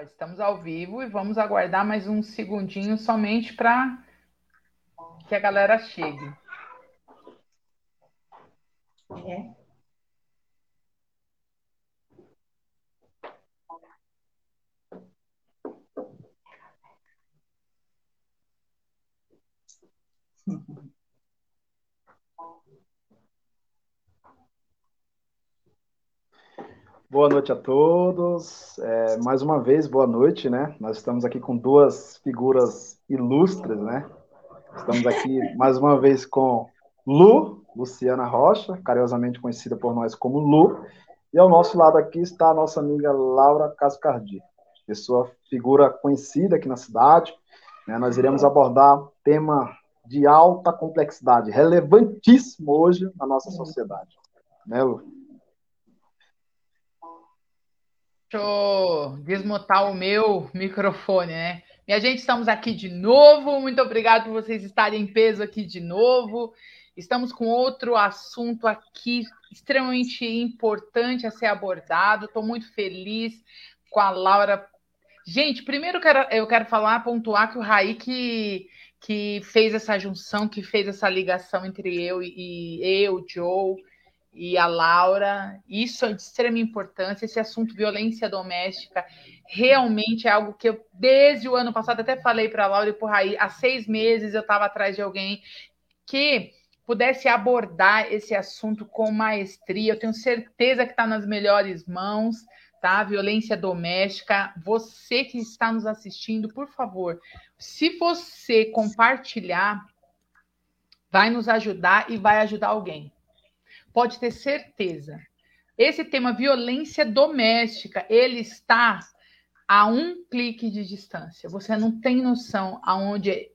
estamos ao vivo e vamos aguardar mais um segundinho somente para que a galera chegue. É. Boa noite a todos. É, mais uma vez, boa noite, né? Nós estamos aqui com duas figuras ilustres, né? Estamos aqui mais uma vez com Lu, Luciana Rocha, carinhosamente conhecida por nós como Lu, e ao nosso lado aqui está a nossa amiga Laura Cascardi, pessoa figura conhecida aqui na cidade. Né? Nós iremos abordar tema de alta complexidade, relevantíssimo hoje na nossa sociedade. Né, Lu? Deixa eu desmutar o meu microfone, né? Minha gente, estamos aqui de novo. Muito obrigado por vocês estarem em peso aqui de novo. Estamos com outro assunto aqui extremamente importante a ser abordado. Estou muito feliz com a Laura. Gente, primeiro eu quero, eu quero falar, pontuar que o Raí que, que fez essa junção, que fez essa ligação entre eu e eu, Joe e a Laura. Isso é de extrema importância. Esse assunto violência doméstica realmente é algo que eu, desde o ano passado, até falei para a Laura e para Raí, há seis meses eu estava atrás de alguém que pudesse abordar esse assunto com maestria. Eu tenho certeza que está nas melhores mãos, tá? Violência doméstica. Você que está nos assistindo, por favor, se você compartilhar, vai nos ajudar e vai ajudar alguém pode ter certeza. Esse tema violência doméstica, ele está a um clique de distância. Você não tem noção aonde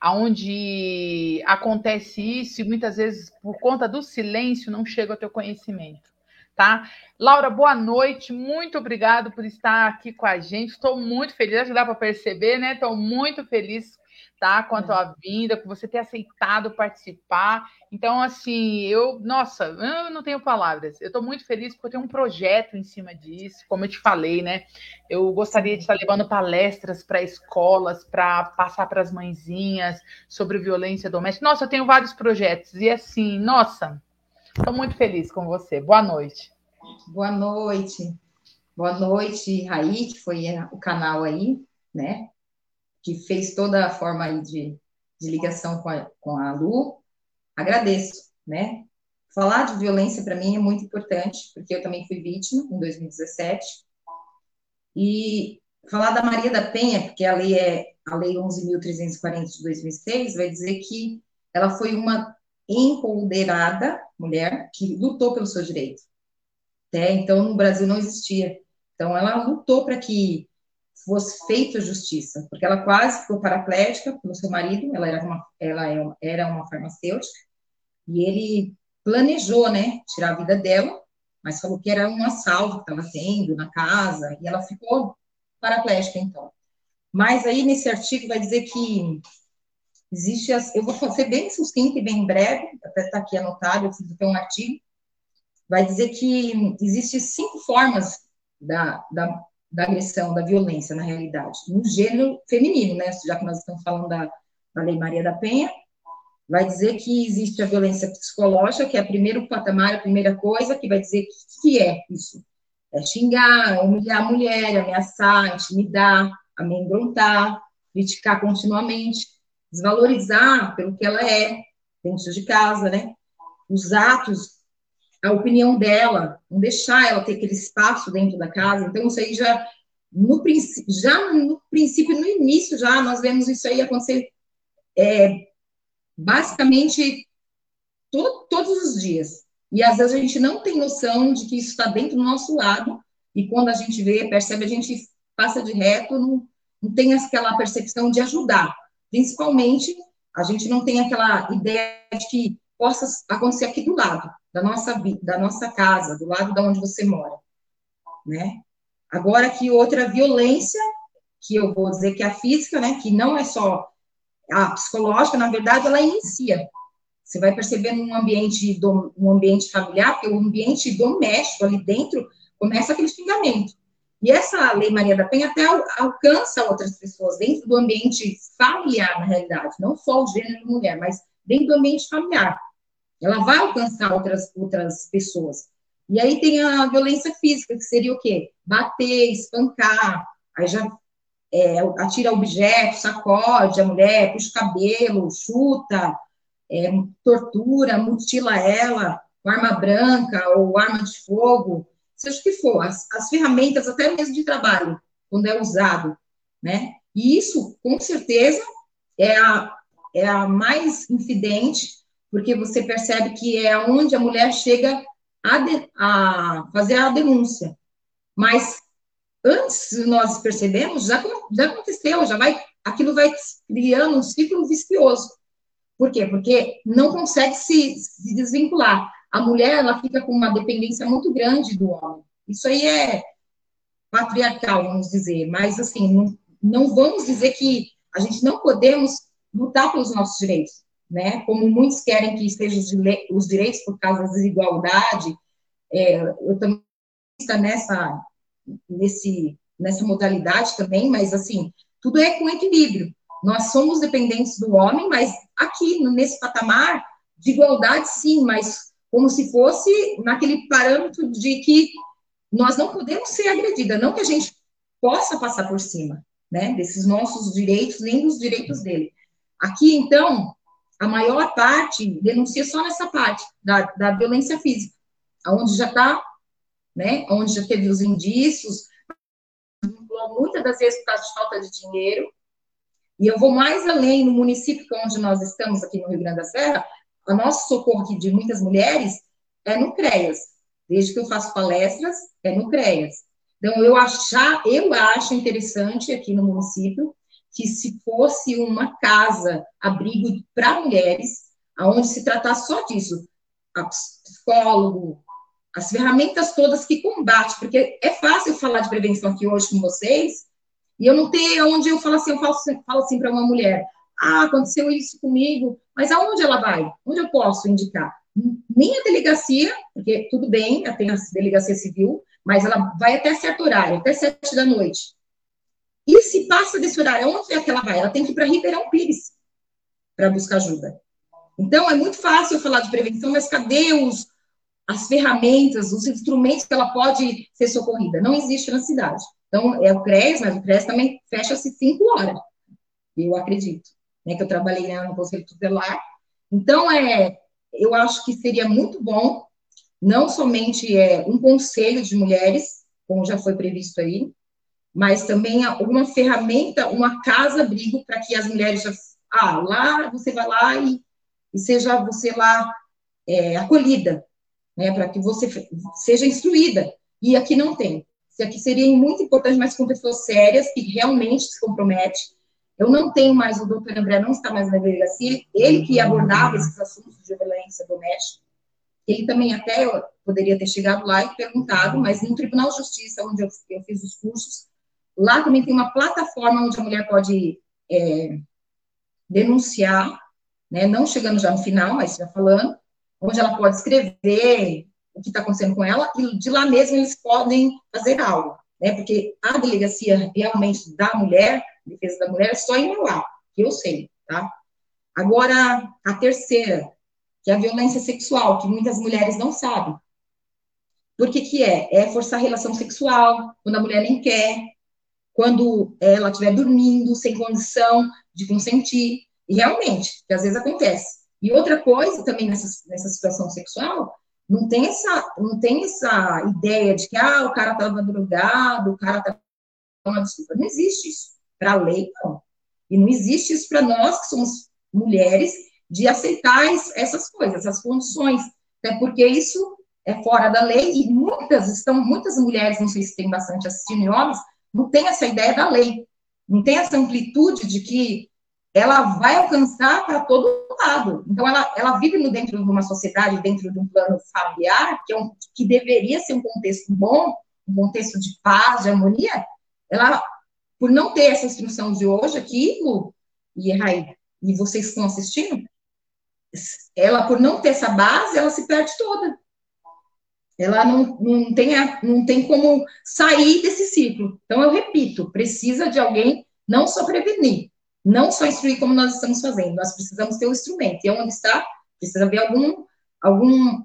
aonde acontece isso e muitas vezes por conta do silêncio não chega ao teu conhecimento, tá? Laura, boa noite, muito obrigado por estar aqui com a gente. Estou muito feliz, já dá para perceber, né? Estou muito feliz tá? Quanto à vinda, por você ter aceitado participar. Então, assim, eu, nossa, eu não tenho palavras. Eu estou muito feliz porque eu tenho um projeto em cima disso, como eu te falei, né? Eu gostaria de estar levando palestras para escolas, para passar para as mãezinhas sobre violência doméstica. Nossa, eu tenho vários projetos. E assim, nossa, estou muito feliz com você. Boa noite. Boa noite. Boa noite, Raí, que foi o canal aí, né? Que fez toda a forma de, de ligação com a, com a Lu, agradeço, né? Falar de violência para mim é muito importante, porque eu também fui vítima em 2017. E falar da Maria da Penha, porque a lei é a lei 11.340 de 2006, vai dizer que ela foi uma empoderada mulher que lutou pelo seu direito. Né? Então, no Brasil não existia. Então, ela lutou para que fosse feita justiça, porque ela quase ficou paraplégica pelo seu marido, ela era uma, ela é era uma farmacêutica, e ele planejou, né, tirar a vida dela, mas falou que era um assalto que estava tendo na casa, e ela ficou paraplégica, então. Mas aí, nesse artigo, vai dizer que existe, as, eu vou ser bem sucinto e bem breve, até está aqui anotado, eu fiz até um artigo, vai dizer que existe cinco formas da, da da agressão, da violência, na realidade, no gênero feminino, né? Já que nós estamos falando da, da Lei Maria da Penha, vai dizer que existe a violência psicológica, que é o primeiro patamar, a primeira coisa, que vai dizer que, que é isso. É xingar, humilhar a mulher, ameaçar, intimidar, amedrontar, criticar continuamente, desvalorizar pelo que ela é dentro de casa, né? Os atos a opinião dela, não deixar ela ter aquele espaço dentro da casa. Então, isso aí já no, já no princípio, no início, já nós vemos isso aí acontecer é, basicamente to, todos os dias. E às vezes a gente não tem noção de que isso está dentro do nosso lado, e quando a gente vê, percebe, a gente passa de reto, não, não tem aquela percepção de ajudar. Principalmente, a gente não tem aquela ideia de que possa acontecer aqui do lado da nossa da nossa casa, do lado da onde você mora, né? Agora que outra violência, que eu vou dizer que é a física, né, que não é só a psicológica, na verdade ela inicia. Você vai perceber num ambiente do, um ambiente familiar, porque o ambiente doméstico ali dentro começa aquele xingamento. E essa Lei Maria da Penha até alcança outras pessoas dentro do ambiente familiar, na realidade, não só o gênero mulher, mas dentro do ambiente familiar. Ela vai alcançar outras, outras pessoas. E aí tem a violência física, que seria o quê? Bater, espancar, aí já é, atira objeto, sacode a mulher, puxa o cabelo, chuta, é, tortura, mutila ela com arma branca ou arma de fogo, seja o que for, as, as ferramentas até mesmo de trabalho, quando é usado, né? E isso, com certeza, é a, é a mais incidente, porque você percebe que é onde a mulher chega a, de, a fazer a denúncia. Mas antes nós percebemos, já, já aconteceu, já vai, aquilo vai criando um ciclo vicioso. Por quê? Porque não consegue se, se desvincular. A mulher, ela fica com uma dependência muito grande do homem. Isso aí é patriarcal, vamos dizer. Mas, assim, não, não vamos dizer que a gente não podemos lutar pelos nossos direitos, né? Como muitos querem que estejam os direitos por causa da desigualdade. É, eu também estou nessa, nesse, nessa modalidade também, mas, assim, tudo é com equilíbrio. Nós somos dependentes do homem, mas aqui, nesse patamar de igualdade, sim, mas como se fosse naquele parâmetro de que nós não podemos ser agredida, não que a gente possa passar por cima, né, desses nossos direitos, nem dos direitos dele. Aqui, então, a maior parte denuncia só nessa parte da, da violência física, onde já está, né, onde já teve os indícios, muitas das vezes por causa de falta de dinheiro, e eu vou mais além no município é onde nós estamos, aqui no Rio Grande da Serra, o nosso socorro aqui de muitas mulheres é no CREAS. Desde que eu faço palestras, é no CREAS. Então, eu, achar, eu acho interessante aqui no município que se fosse uma casa, abrigo para mulheres, aonde se tratasse só disso, a psicólogo, as ferramentas todas que combate, porque é fácil falar de prevenção aqui hoje com vocês, e eu não tenho onde eu falo assim, eu falo, falo assim para uma mulher, ah, aconteceu isso comigo, mas aonde ela vai? Onde eu posso indicar? Nem a delegacia, porque tudo bem, tem a delegacia civil, mas ela vai até certo horário, até sete da noite. E se passa desse horário, onde é que ela vai? Ela tem que ir para Ribeirão Pires para buscar ajuda. Então, é muito fácil falar de prevenção, mas cadê os, as ferramentas, os instrumentos que ela pode ser socorrida? Não existe na cidade. Então, é o CRES, mas o CRES também fecha-se cinco horas, eu acredito, né, que eu trabalhei no Conselho Tutelar. Então, é, eu acho que seria muito bom, não somente é, um conselho de mulheres, como já foi previsto aí, mas também uma ferramenta, uma casa-abrigo para que as mulheres já, ah, lá você vai lá e, e seja você lá é, acolhida, né, para que você seja instruída. E aqui não tem aqui seria muito importante, mas com pessoas sérias, que realmente se comprometem. Eu não tenho mais, o doutor André não está mais na delegacia, ele que abordava esses assuntos de violência doméstica. Ele também até poderia ter chegado lá e perguntado, mas no Tribunal de Justiça, onde eu, eu fiz os cursos, lá também tem uma plataforma onde a mulher pode é, denunciar, né, não chegando já no final, mas já falando, onde ela pode escrever o que está acontecendo com ela, e de lá mesmo eles podem fazer algo, né? Porque a delegacia realmente da mulher, defesa da mulher, é só em Mauá, que eu sei, tá? Agora, a terceira, que é a violência sexual, que muitas mulheres não sabem. Por que que é? É forçar a relação sexual, quando a mulher nem quer, quando ela estiver dormindo, sem condição de consentir, e realmente, que às vezes acontece. E outra coisa também nessa, nessa situação sexual não tem essa, não tem essa ideia de que ah, o cara estava drogado, o cara estava uma desculpa. Não existe isso. Para a lei, não. E não existe isso para nós, que somos mulheres, de aceitar essas coisas, essas condições. Até porque isso é fora da lei e muitas estão, muitas mulheres, não sei se tem bastante assistindo e homens, não tem essa ideia da lei. Não tem essa amplitude de que ela vai alcançar para todo lado. Então, ela, ela vive no, dentro de uma sociedade, dentro de um plano familiar, que, é um, que deveria ser um contexto bom, um contexto de paz, de harmonia. Ela, por não ter essa instrução de hoje aqui, Lu e Raí, e vocês que estão assistindo, ela, por não ter essa base, ela se perde toda. Ela não, não, tem, não tem como sair desse ciclo. Então, eu repito, precisa de alguém não só prevenir, não só instruir como nós estamos fazendo, nós precisamos ter um instrumento. E onde está, precisa haver algum, algum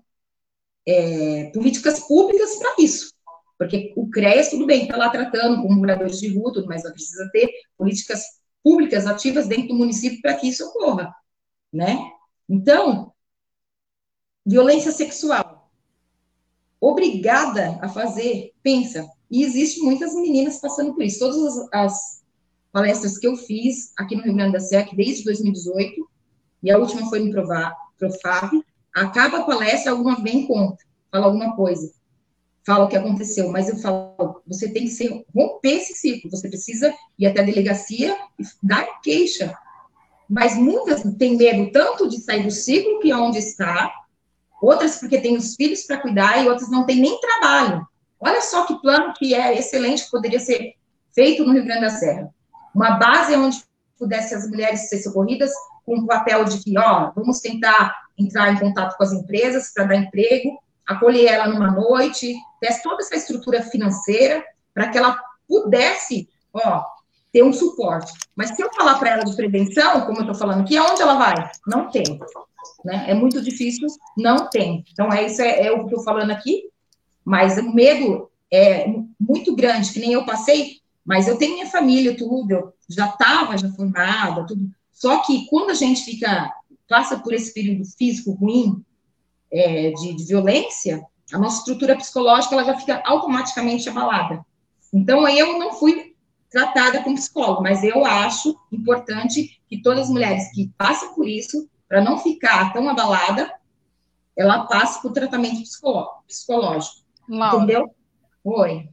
é, políticas públicas para isso. Porque o CREAS, tudo bem, está lá tratando com moradores de rua, tudo, mas precisa ter políticas públicas ativas dentro do município para que isso ocorra, né? Então, violência sexual. Obrigada a fazer, pensa, e existe muitas meninas passando por isso. Todas as, as palestras que eu fiz aqui no Rio Grande do Sul, desde 2018, e a última foi no Profab, acaba a palestra, alguma vem conta, fala alguma coisa, fala o que aconteceu, mas eu falo, você tem que ser, romper esse ciclo, você precisa ir até a delegacia e dar queixa. Mas muitas têm medo tanto de sair do ciclo que é onde está, outras porque têm os filhos para cuidar e outras não têm nem trabalho. Olha só que plano que é excelente, que poderia ser feito no Rio Grande da Serra. Uma base onde pudesse as mulheres ser socorridas com o papel de que, ó, vamos tentar entrar em contato com as empresas para dar emprego, acolher ela numa noite, ter toda essa estrutura financeira para que ela pudesse, ó, ter um suporte. Mas se eu falar para ela de prevenção, como eu estou falando aqui, aonde ela vai? Não tem. Né? É muito difícil, não tem. Então, é isso é, é o que eu estou falando aqui, mas o medo é muito grande, que nem eu passei, mas eu tenho minha família, tudo, eu já estava já formada, tudo. Só que quando a gente fica passa por esse período físico ruim, é, de, de, violência, a nossa estrutura psicológica ela já fica automaticamente abalada. Então, eu não fui tratada como psicólogo, mas eu acho importante que todas as mulheres que passam por isso, para não ficar tão abalada, ela passe por tratamento psicológico. Laura. Entendeu? Oi.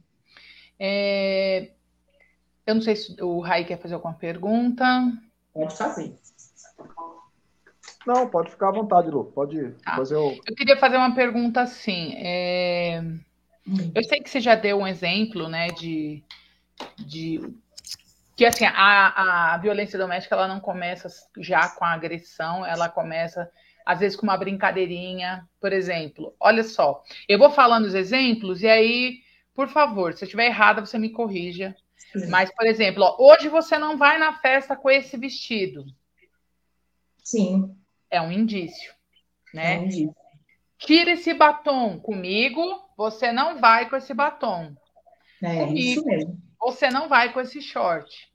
É, eu não sei se o Rai quer fazer alguma pergunta. Pode fazer. Não, pode ficar à vontade, Lu. Pode tá. fazer o. Eu queria fazer uma pergunta assim. É... Hum. Eu sei que você já deu um exemplo, né, de, de que assim a, a violência doméstica ela não começa já com a agressão, ela começa às vezes com uma brincadeirinha, por exemplo. Olha só, eu vou falando os exemplos e aí, por favor, se eu estiver errada, você me corrija. Sim. Mas, por exemplo, ó, hoje você não vai na festa com esse vestido. Sim é um indício, né? É um indício. Tira esse batom comigo, você não vai com esse batom. É comigo, isso mesmo. Você não vai com esse short,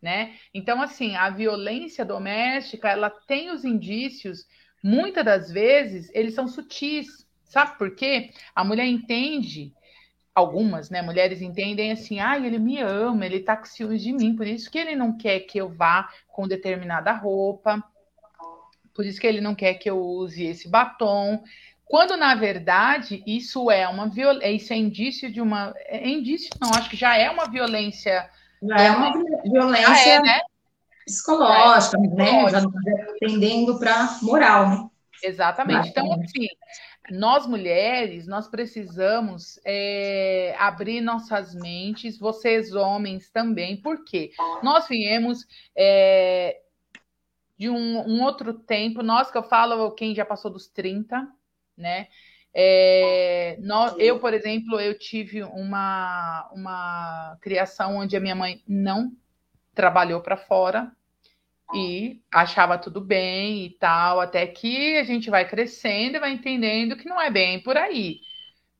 né? Então, assim, a violência doméstica, ela tem os indícios, muitas das vezes, eles são sutis. Sabe por quê? A mulher entende algumas, né, mulheres entendem assim, ah, ele me ama, ele tá com ciúmes de mim, por isso que ele não quer que eu vá com determinada roupa, por isso que ele não quer que eu use esse batom. Quando, na verdade, isso é uma violência, isso é indício de uma. É indício, não, acho que já é uma violência. Já é uma violência é, né? psicológica, é, né? Já tendendo para moral, né? Exatamente. Então, assim, nós mulheres, nós precisamos é, abrir nossas mentes, vocês homens também, porque nós viemos é, de um, um, outro tempo. Nós que eu falo, quem já passou dos 30, né? É, nós, eu, por exemplo, eu tive uma, uma criação onde a minha mãe não trabalhou para fora e achava tudo bem e tal, até que a gente vai crescendo e vai entendendo que não é bem por aí,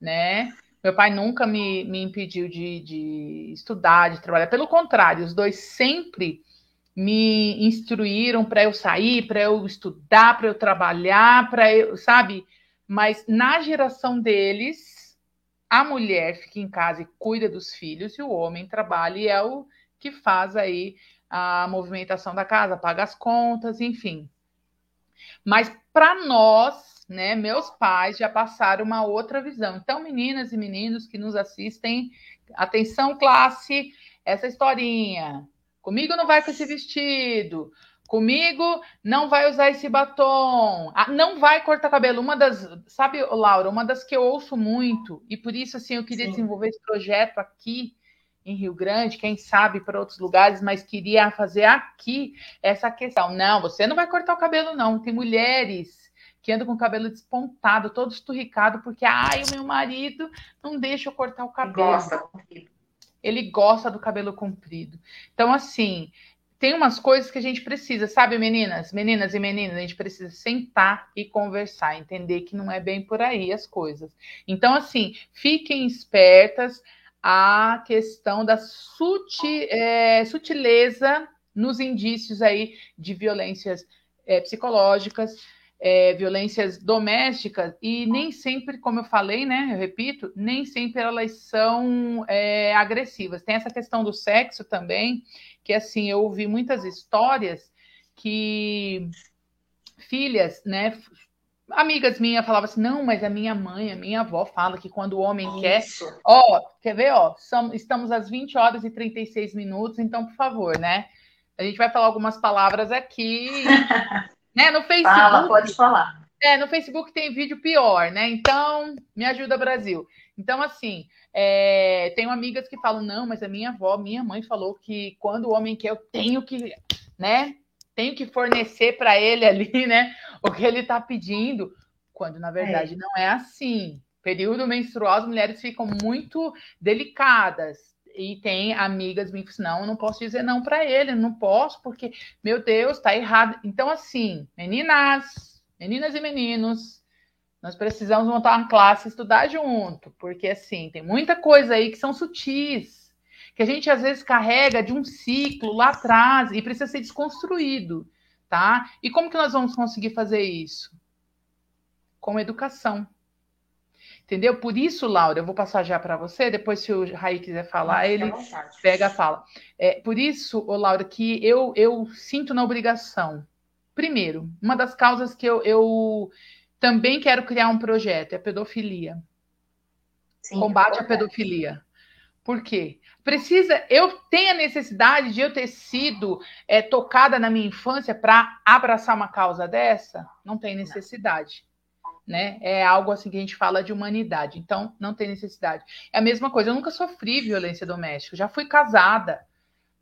né? Meu pai nunca me, me impediu de, de estudar, de trabalhar. Pelo contrário, os dois sempre me instruíram para eu sair, para eu estudar, para eu trabalhar, para eu, sabe? Mas na geração deles, a mulher fica em casa e cuida dos filhos e o homem trabalha e é o que faz aí a movimentação da casa, paga as contas, enfim. Mas para nós, né, meus pais já passaram uma outra visão. Então, meninas e meninos que nos assistem, atenção classe, essa historinha Comigo não vai com esse vestido. Comigo não vai usar esse batom. Ah, não vai cortar cabelo. Uma das, sabe, Laura, uma das que eu ouço muito, e por isso assim eu queria Sim. desenvolver esse projeto aqui em Rio Grande, quem sabe para outros lugares, mas queria fazer aqui essa questão. Não, você não vai cortar o cabelo, não. Tem mulheres que anda com o cabelo despontado, todo esturricado, porque ai, o meu marido não deixa eu cortar o cabelo. Gosta. Ele gosta do cabelo comprido. Então, assim, tem umas coisas que a gente precisa, sabe, meninas? Meninas e meninas, a gente precisa sentar e conversar, entender que não é bem por aí as coisas. Então, assim, fiquem espertas à questão da suti, é, sutileza nos indícios aí de violências é, psicológicas, é, violências domésticas, e nem sempre, como eu falei, né? Eu repito, nem sempre elas são é, agressivas. Tem essa questão do sexo também, que assim, eu ouvi muitas histórias que filhas, né? Amigas minhas falavam assim, não, mas a minha mãe, a minha avó fala que quando o homem Isso. quer. Ó, quer ver, ó? estamos às 20 horas e 36 minutos, então, por favor, né? A gente vai falar algumas palavras aqui. né? No Facebook. Fala, pode falar. É, no Facebook tem vídeo pior, né? Então, me ajuda, Brasil. Então, assim, é, tenho amigas que falam, não, mas a minha avó, minha mãe falou que quando o homem quer, eu tenho que, né? Tenho que fornecer para ele ali, né? O que ele está pedindo, quando na verdade é. não é assim. Período menstrual, as mulheres ficam muito delicadas. E tem amigas que não, eu não posso dizer não para ele, não posso, porque, meu Deus, tá errado. Então, assim, meninas, meninas e meninos, nós precisamos montar uma classe e estudar junto, porque assim, tem muita coisa aí que são sutis, que a gente às vezes carrega de um ciclo lá atrás e precisa ser desconstruído, tá? E como que nós vamos conseguir fazer isso? Com educação. Entendeu? Por isso, Laura, eu vou passar já para você, depois se o Raí quiser falar, ele pega a fala. É, por isso, ô, Laura, que eu, eu sinto na obrigação. Primeiro, uma das causas que eu, eu também quero criar um projeto, é a pedofilia. Sim, Combate à pedofilia. Por quê? Precisa, eu tenho a necessidade de eu ter sido é, tocada na minha infância para abraçar uma causa dessa? Não tem necessidade. Né? É algo assim que a gente fala de humanidade. Então, não tem necessidade. É a mesma coisa, eu nunca sofri violência doméstica, já fui casada.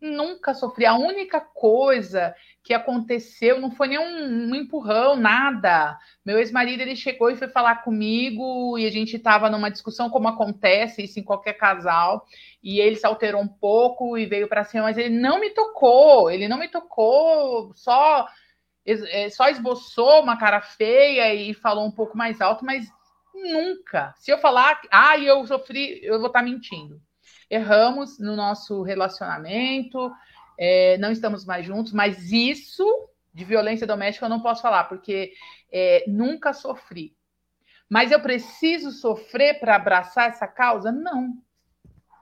Nunca sofri. A única coisa que aconteceu não foi nem um, um empurrão, nada. Meu ex-marido ele chegou e foi falar comigo e a gente estava numa discussão como acontece isso em qualquer casal e ele se alterou um pouco e veio para cima, mas ele não me tocou. Ele não me tocou, só só esboçou uma cara feia e falou um pouco mais alto, mas nunca. Se eu falar, ah, eu sofri, eu vou estar tá mentindo erramos no nosso relacionamento, é, não estamos mais juntos, mas isso de violência doméstica eu não posso falar, porque é, nunca sofri. Mas eu preciso sofrer para abraçar essa causa? Não.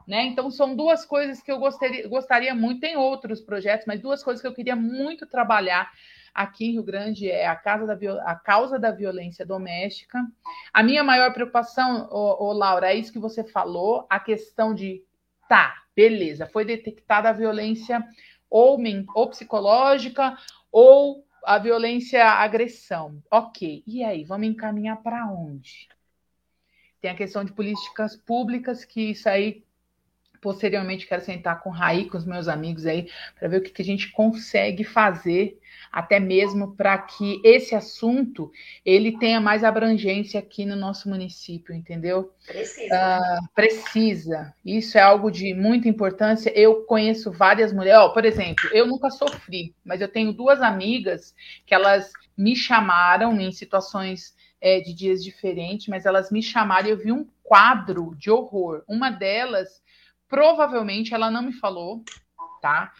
Né? Então, são duas coisas que eu gostaria, gostaria muito, tem outros projetos, mas duas coisas que eu queria muito trabalhar aqui em Rio Grande é a, casa da, a causa da violência doméstica. A minha maior preocupação, ô, ô, Laura, é isso que você falou, a questão de Tá, beleza. Foi detectada a violência ou, ou psicológica ou a violência a agressão. Ok. E aí, vamos encaminhar para onde? Tem a questão de políticas públicas, que isso aí posteriormente quero sentar com o Raí, com os meus amigos aí, para ver o que, que a gente consegue fazer até mesmo para que esse assunto ele tenha mais abrangência aqui no nosso município, entendeu? Precisa. Uh, precisa. Isso é algo de muita importância. Eu conheço várias mulheres. Oh, por exemplo, eu nunca sofri, mas eu tenho duas amigas que elas me chamaram em situações é, de dias diferentes, mas elas me chamaram e eu vi um quadro de horror. Uma delas, provavelmente, ela não me falou, tá?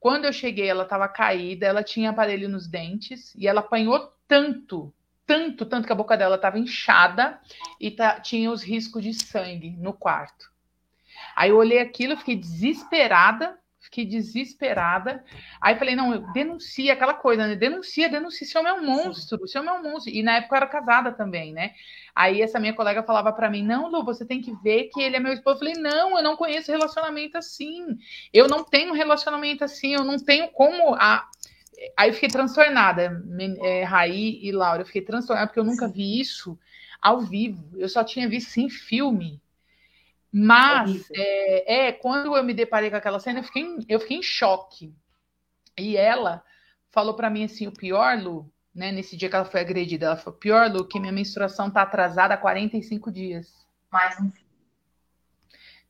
Quando eu cheguei, ela estava caída, ela tinha aparelho nos dentes e ela apanhou tanto, tanto, tanto que a boca dela estava inchada e tinha os riscos de sangue no quarto. Aí eu olhei aquilo, fiquei desesperada, fiquei desesperada. Aí falei, não, denuncia aquela coisa, né? Denuncia, denuncia, esse homem é um monstro, esse homem é um monstro. E na época eu era casada também, né? Aí essa minha colega falava para mim, não, Lu, você tem que ver que ele é meu esposo. Eu falei, não, eu não conheço relacionamento assim. Eu não tenho relacionamento assim, eu não tenho como... A... Aí eu fiquei transtornada, é, Raí e Laura, eu fiquei transtornada porque eu nunca vi isso ao vivo. Eu só tinha visto em filme. Mas, é, é, quando eu me deparei com aquela cena, eu fiquei, em, eu fiquei em choque. E ela falou para mim assim: o pior, Lu, né, nesse dia que ela foi agredida. Ela falou: pior, Lu, que minha menstruação tá atrasada há 45 dias. Mais um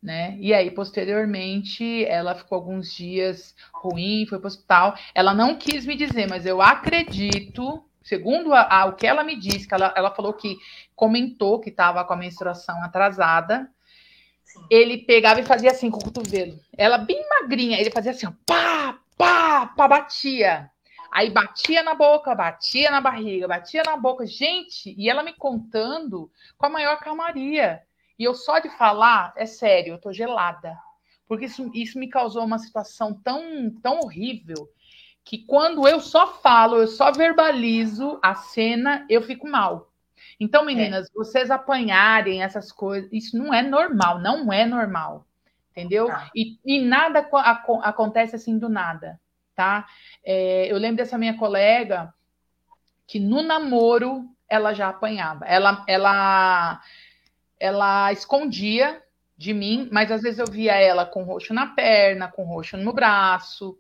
né? E aí, posteriormente, ela ficou alguns dias ruim, foi para o hospital. Ela não quis me dizer, mas eu acredito, segundo a, a, o que ela me disse, que ela, ela falou que comentou que estava com a menstruação atrasada. Ele pegava e fazia assim com o cotovelo. Ela bem magrinha, ele fazia assim, ó, pá, pá, pá, batia. Aí batia na boca, batia na barriga, batia na boca. Gente, e ela me contando com a maior calmaria. E eu só de falar, é sério, eu tô gelada. Porque isso, isso me causou uma situação tão, tão horrível que quando eu só falo, eu só verbalizo a cena, eu fico mal. Então, meninas, é. vocês apanharem essas coisas, isso não é normal, não é normal. Entendeu? Ah. E, e nada acontece assim do nada, tá? É, eu lembro dessa minha colega que no namoro ela já apanhava. Ela, ela ela escondia de mim, mas às vezes eu via ela com roxo na perna, com roxo no braço.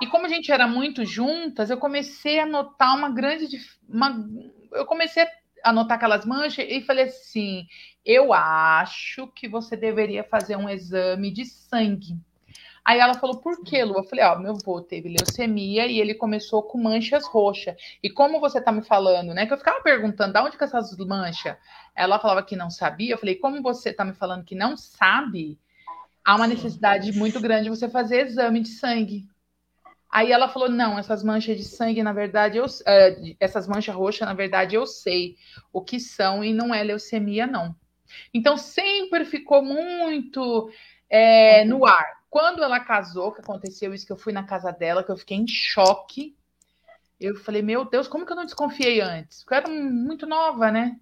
E como a gente era muito juntas, eu comecei a notar uma grande. Uma, eu comecei a notar aquelas manchas e falei assim: eu acho que você deveria fazer um exame de sangue. Aí ela falou, por que, Lu? Eu falei, ó, meu avô teve leucemia e ele começou com manchas roxas. E como você tá me falando, né? Que eu ficava perguntando, de onde que essas manchas? Ela falava que não sabia. Eu falei, como você tá me falando que não sabe, há uma necessidade muito grande de você fazer exame de sangue. Aí ela falou, não, essas manchas de sangue, na verdade, eu, uh, essas manchas roxas, na verdade, eu sei o que são e não é leucemia, não. Então sempre ficou muito é, no ar. Quando ela casou, que aconteceu isso, que eu fui na casa dela, que eu fiquei em choque. Eu falei, meu Deus, como que eu não desconfiei antes? Porque eu era muito nova, né?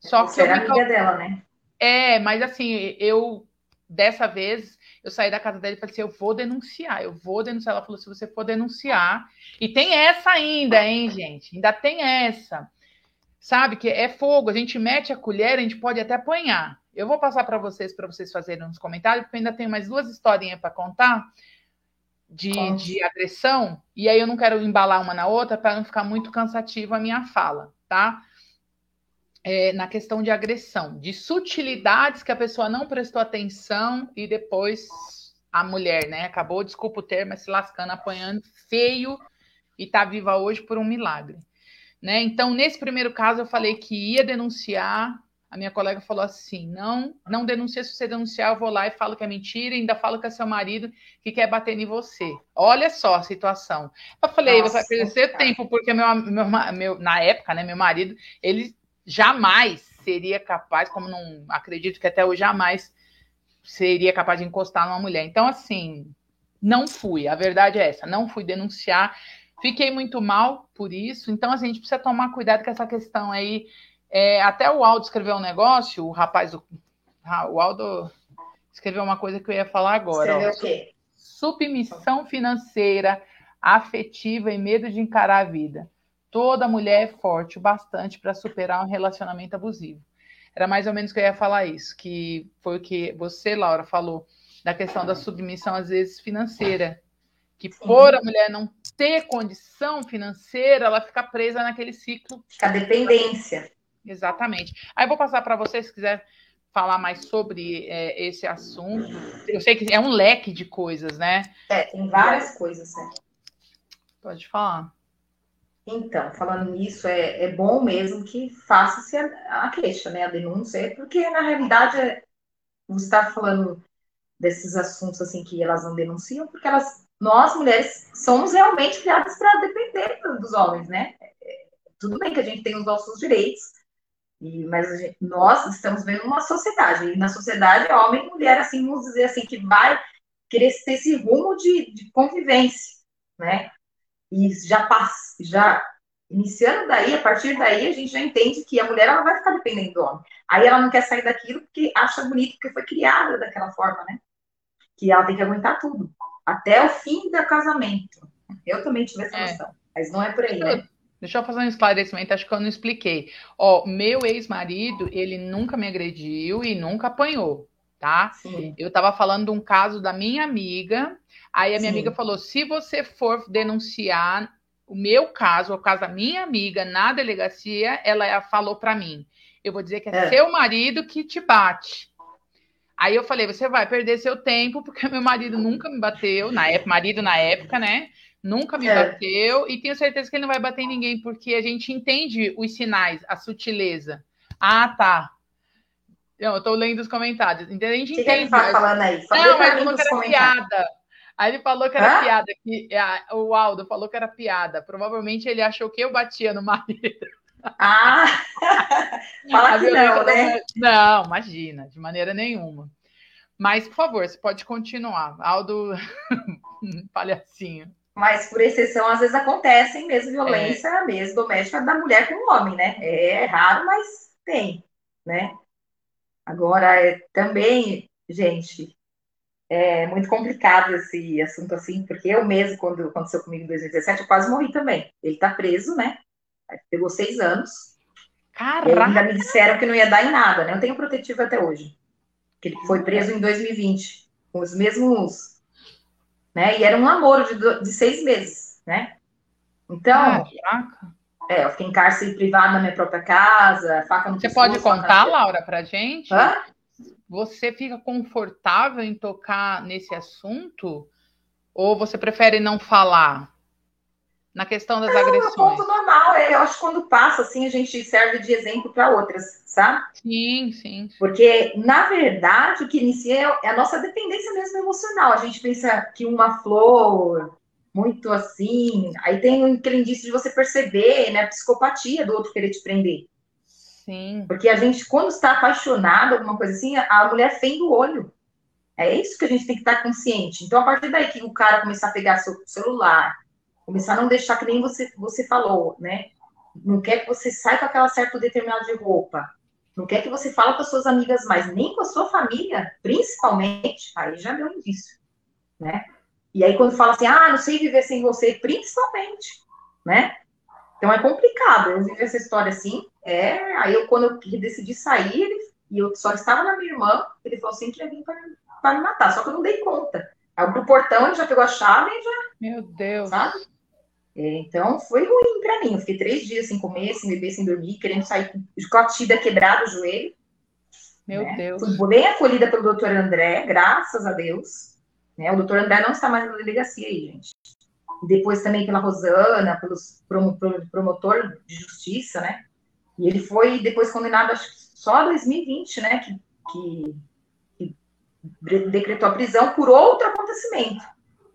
Só Você que era amiga dela, né? É, mas assim, eu dessa vez eu saí da casa dela e falei assim: eu vou denunciar, eu vou denunciar. Ela falou: se você for denunciar, e tem essa ainda, hein, gente? Ainda tem essa. Sabe que é fogo, a gente mete a colher, a gente pode até apanhar. Eu vou passar para vocês, para vocês fazerem nos comentários, porque ainda tenho mais duas historinhas para contar de, de agressão, e aí eu não quero embalar uma na outra para não ficar muito cansativa a minha fala, tá? É, na questão de agressão, de sutilidades que a pessoa não prestou atenção e depois a mulher, né, acabou, desculpa o termo, se lascando, apanhando feio e tá viva hoje por um milagre. Né? Então, nesse primeiro caso, eu falei que ia denunciar, a minha colega falou assim: não, não denuncia. Se você denunciar, eu vou lá e falo que é mentira, e ainda falo que é seu marido que quer bater em você. Olha só a situação. Eu falei, Nossa, você vai perder tempo, porque meu, meu, meu, na época, né, meu marido, ele jamais seria capaz, como não acredito que até hoje jamais seria capaz de encostar numa mulher. Então, assim, não fui. A verdade é essa, não fui denunciar. Fiquei muito mal por isso. Então, assim, a gente precisa tomar cuidado com essa questão aí é, até o Aldo escreveu um negócio, o rapaz, o, o Aldo escreveu uma coisa que eu ia falar agora. Escreveu o quê? Submissão financeira, afetiva e medo de encarar a vida. Toda mulher é forte o bastante para superar um relacionamento abusivo. Era mais ou menos que eu ia falar isso, que foi o que você, Laura, falou, da questão da submissão, às vezes, financeira. Que Sim. por a mulher não ter condição financeira, ela fica presa naquele ciclo. Fica dependência. Exatamente. Aí eu vou passar para vocês, se quiser falar mais sobre é, esse assunto. Eu sei que é um leque de coisas, né? É, tem várias coisas, né? Pode falar. Então, falando nisso, é, é bom mesmo que faça-se a, a, queixa, né? A denúncia, porque na realidade é, você está falando desses assuntos assim que elas não denunciam, porque elas, nós mulheres, somos realmente criadas para depender dos homens, né? É, tudo bem que a gente tem os nossos direitos, e, mas gente, nós estamos vendo uma sociedade, e na sociedade, homem e mulher, assim, vamos dizer assim, que vai ter esse rumo de, de convivência, né? E já passa, já iniciando daí, a partir daí, a gente já entende que a mulher ela vai ficar dependendo do homem. Aí ela não quer sair daquilo porque acha bonito, porque foi criada daquela forma, né? Que ela tem que aguentar tudo, até o fim do casamento. Eu também tive essa é. noção, mas não é por aí, né? Deixa eu fazer um esclarecimento, acho que eu não expliquei. Ó, meu ex-marido, ele nunca me agrediu e nunca apanhou, tá? Sim. Eu tava falando de um caso da minha amiga, aí a minha Sim. amiga falou: se você for denunciar, o meu caso, o caso da minha amiga na delegacia, ela falou para mim: eu vou dizer que é, é, seu marido que te bate. Aí eu falei: você vai perder seu tempo, porque meu marido nunca me bateu, na época, marido na época, né? Nunca me é. bateu, e tenho certeza que ele não vai bater em ninguém, porque a gente entende os sinais, a sutileza. Ah, tá. Não, eu tô lendo os comentários. A gente que entende. Que ele tá falando aí? não, mas falou que era piada. Aí ele falou que era Hã? piada. Que, o Aldo falou que era piada. Provavelmente ele achou que eu batia no marido. Ah! Fala que não, né? Não, imagina, de maneira nenhuma. Mas, por favor, você pode continuar. Aldo, palhacinho. Mas, por exceção, às vezes acontecem mesmo violência é. mesmo doméstica da mulher com o homem, né? É raro, mas tem, né? Agora, é, também, gente, é muito complicado esse assunto assim, porque eu mesmo, quando aconteceu comigo em 2017, eu quase morri também. Ele tá preso, né? Pegou seis anos. Caraca! E ainda me disseram que não ia dar em nada, né? Eu tenho protetivo até hoje. Que ele foi preso em 2020, com os mesmos né? E era um namoro de, de seis meses, né? Então, ah, é, eu fiquei em cárcere privado na minha própria casa, faca no Você pescoço, pode contar, Laura, pra gente? Hã? Você fica confortável em tocar nesse assunto? Ou você prefere não falar? na questão das não, agressões? É um ponto normal. É, eu acho que quando passa, assim, a gente serve de exemplo para outras, sabe? Sim, sim. Porque, na verdade, o que inicia é a nossa dependência mesmo emocional. A gente pensa que uma flor, muito assim, aí tem aquele indício de você perceber, né, a psicopatia do outro querer te prender. Sim. Porque a gente, quando está apaixonado, alguma coisa assim, a mulher fende o olho. É isso que a gente tem que estar consciente. Então, a partir daí que o cara começar a pegar seu celular, Começar a não deixar que nem você, você falou, né? Não quer que você saia com aquela certa determinada de roupa. Não quer que você fale com as suas amigas mais, nem com a sua família, principalmente. Aí já deu indício, né? E aí quando fala assim, ah, não sei viver sem você, principalmente, né? Então é complicado. Eu vivi essa história assim. É, aí eu quando eu decidi sair, ele, e eu só estava na minha irmã, ele falou assim que ia vir para me matar, só que eu não dei conta. Aí pro portão ele já pegou a chave e já. Meu Deus. Sabe? É, então, foi ruim para mim. Eu fiquei três dias sem comer, sem beber, sem dormir, querendo sair com a tibia quebrada o joelho. Meu né? Deus. Fui bem acolhida pelo doutor André, graças a Deus. Né? O doutor André não está mais na delegacia aí, gente. Depois também pela Rosana, prom promotor de justiça, né? E ele foi depois condenado, acho que só em 2020, né? Que, que, que decretou a prisão por outro acontecimento.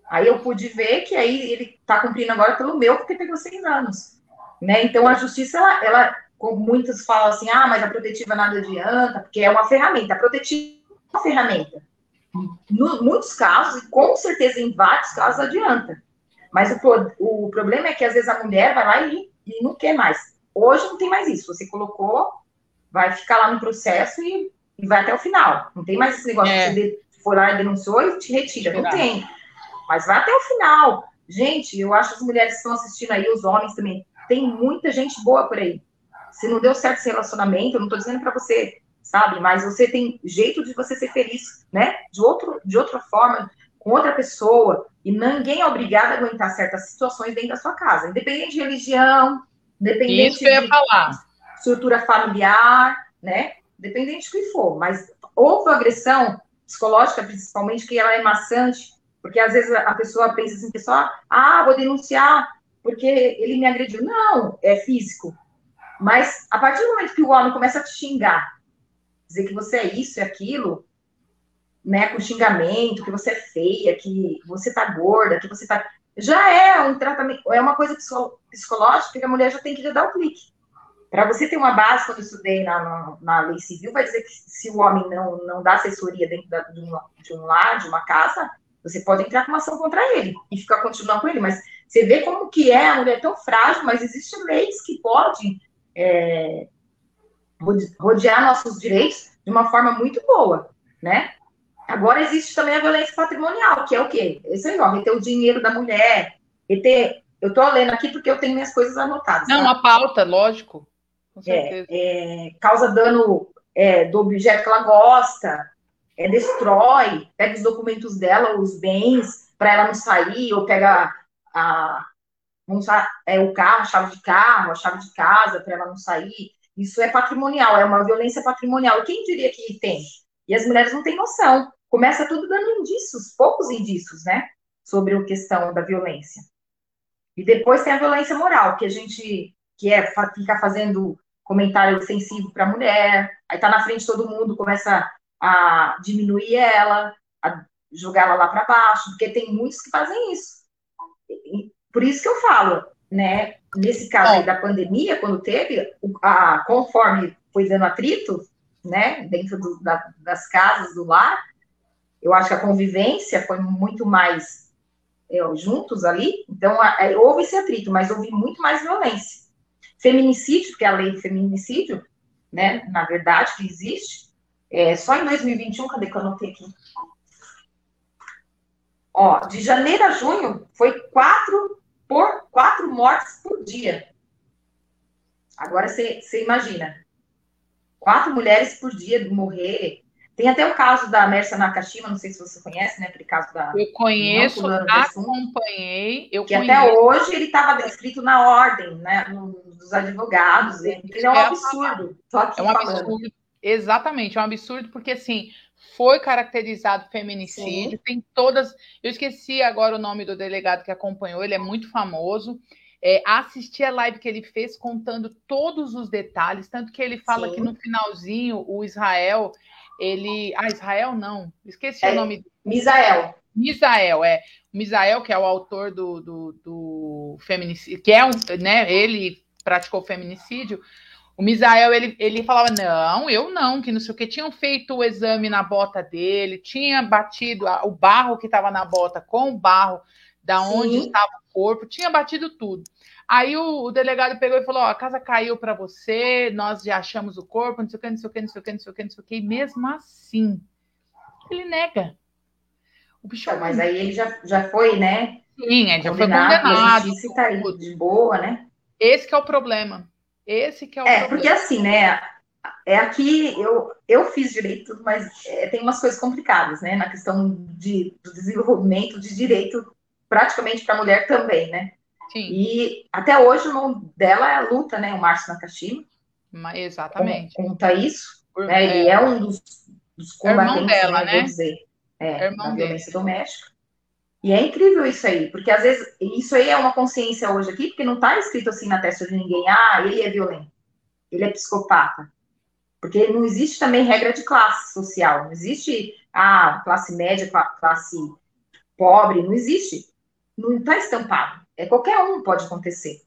Aí eu pude ver que aí ele está cumprindo agora pelo meu, porque pegou seis anos. Né? Então a justiça, ela, ela, como muitos falam assim, ah, mas a protetiva nada adianta, porque é uma ferramenta. A protetiva é uma ferramenta. Em muitos casos, e com certeza em vários casos, adianta. Mas o, o problema é que às vezes a mulher vai lá e, e não quer mais. Hoje não tem mais isso. Você colocou, vai ficar lá no processo e, e vai até o final. Não tem mais esse negócio é. de você for lá e denunciou e te retira. Não tem mas vai até o final. Gente, eu acho que as mulheres que estão assistindo aí, os homens também, tem muita gente boa por aí. Se não deu certo esse relacionamento, eu não estou dizendo para você, sabe? Mas você tem jeito de você ser feliz, né? De, outro, de outra forma, com outra pessoa. E ninguém é obrigado a aguentar certas situações dentro da sua casa, independente de religião, independente de falar. estrutura familiar, né? Independente do que for. Mas houve agressão psicológica, principalmente, que ela é maçante, porque às vezes a pessoa pensa assim, pessoal, ah, vou denunciar porque ele me agrediu. Não, é físico. Mas a partir do momento que o homem começa a te xingar, dizer que você é isso e aquilo, né, com xingamento, que você é feia, que você tá gorda, que você tá. Já é um tratamento, é uma coisa psicológica que a mulher já tem que dar o clique. Para você ter uma base, quando eu estudei na, na, na, lei civil, vai dizer que se o homem não, não dá assessoria dentro da, de, um, de um lar, de uma casa, você pode entrar com uma ação contra ele e ficar continuando com ele, mas você vê como que é a mulher tão frágil, mas existem leis que podem é, rodear nossos direitos de uma forma muito boa, né? Agora existe também a violência patrimonial, que é o quê? Esse aí, ó, reter o dinheiro da mulher, reter... Eu estou lendo aqui porque eu tenho minhas coisas anotadas. Não, tá? a pauta, lógico. É, é, causa dano é, do objeto que ela gosta, é, destrói, pega os documentos dela, os bens, para ela não sair, ou pega a, vamos usar é, o carro, a chave de carro, a chave de casa para ela não sair. Isso é patrimonial, é uma violência patrimonial. Quem diria que tem? E as mulheres não têm noção. Começa tudo dando indícios, poucos indícios, né? Sobre a questão da violência. E depois tem a violência moral, que a gente que é ficar fazendo comentário ofensivo para a mulher, aí tá na frente de todo mundo, começa a diminuir ela, a jogar ela lá para baixo, porque tem muitos que fazem isso. Por isso que eu falo, né? Nesse caso aí da pandemia, quando teve, a, conforme foi dando atrito, né, dentro do, da, das casas, do lar, eu acho que a convivência foi muito mais é, juntos ali, então a, a, houve esse atrito, mas houve muito mais violência. Feminicídio, porque a lei de feminicídio, né, na verdade, que existe, é, só em 2021, cadê que eu anotei aqui? Ó, de janeiro a junho, foi quatro por quatro mortes por dia. Agora você imagina, quatro mulheres por dia morrer. Tem até o caso da Mersa Nakashima, não sei se você conhece, né? Aquele caso da. Eu conheço, acompanhei. Eu que conheço. até hoje ele estava escrito na ordem, né? Dos advogados. Ele é um absurdo. é um absurdo. Exatamente, é um absurdo, porque assim, foi caracterizado feminicídio, Sim. tem todas. Eu esqueci agora o nome do delegado que acompanhou, ele é muito famoso. É, assisti a live que ele fez contando todos os detalhes, tanto que ele fala Sim. que no finalzinho o Israel, ele. Ah, Israel não, esqueci é, o nome. Misael. Misael, é. Misael, que é o autor do, do, do feminicídio, que é um, né? Ele praticou feminicídio. O Misael, ele, ele falava, não, eu não, que não sei o que, tinham feito o exame na bota dele, tinha batido a, o barro que estava na bota com o barro da onde estava o corpo, tinha batido tudo. Aí o, o delegado pegou e falou, ó, a casa caiu para você, nós já achamos o corpo, não sei o que, não sei o que, não sei o que, não sei o que, não sei o que, e mesmo assim, ele nega. O bicho então, mas aí ele já, já foi, né? Sim, ele já foi condenado. E tá aí, de boa, né? Esse é o problema. Esse que é o É, problema. porque assim, né? É aqui, eu, eu fiz direito, mas é, tem umas coisas complicadas, né? Na questão de, do desenvolvimento de direito, praticamente para a mulher também, né? Sim. E até hoje o nome dela é a luta, né? O Márcio Nakashima. Exatamente. Conta isso. Por, né? Ele é, é um dos, dos combatentes, dela, né? dizer, é, da violência doméstica. E é incrível isso aí, porque às vezes isso aí é uma consciência hoje aqui, porque não está escrito assim na testa de ninguém, ah, ele é violento, ele é psicopata. Porque não existe também regra de classe social, não existe ah, classe média, classe pobre, não existe. Não está estampado. É qualquer um pode acontecer.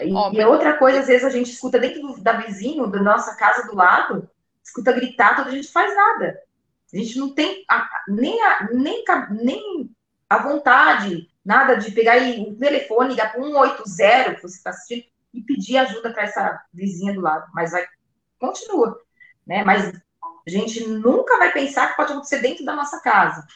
E, oh, e outra coisa, às vezes a gente escuta dentro do, da vizinho, da nossa casa do lado, escuta gritar, toda a gente faz nada. A gente não tem a, nem, a, nem, nem à vontade, nada de pegar o telefone, ligar para 180 que você está assistindo e pedir ajuda para essa vizinha do lado. Mas vai, continua, né? Mas a gente nunca vai pensar que pode acontecer dentro da nossa casa,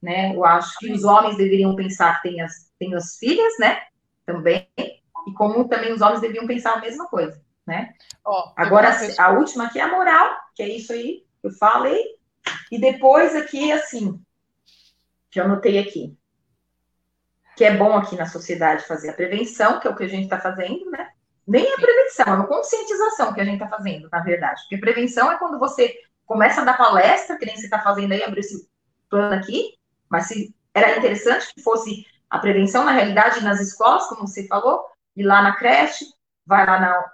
né? Eu acho que os homens deveriam pensar que tem as, tem as filhas, né? Também, e como também os homens deveriam pensar a mesma coisa, né? Oh, Agora, a última aqui é a moral, que é isso aí que eu falei, e depois aqui, assim, que eu anotei aqui que é bom aqui na sociedade fazer a prevenção, que é o que a gente está fazendo, né? Nem a prevenção, é uma conscientização que a gente está fazendo, na verdade. Porque prevenção é quando você começa a dar palestra, que nem você está fazendo aí, abrir esse plano aqui, mas se era interessante que fosse a prevenção, na realidade, nas escolas, como você falou, e lá na creche, vai lá na,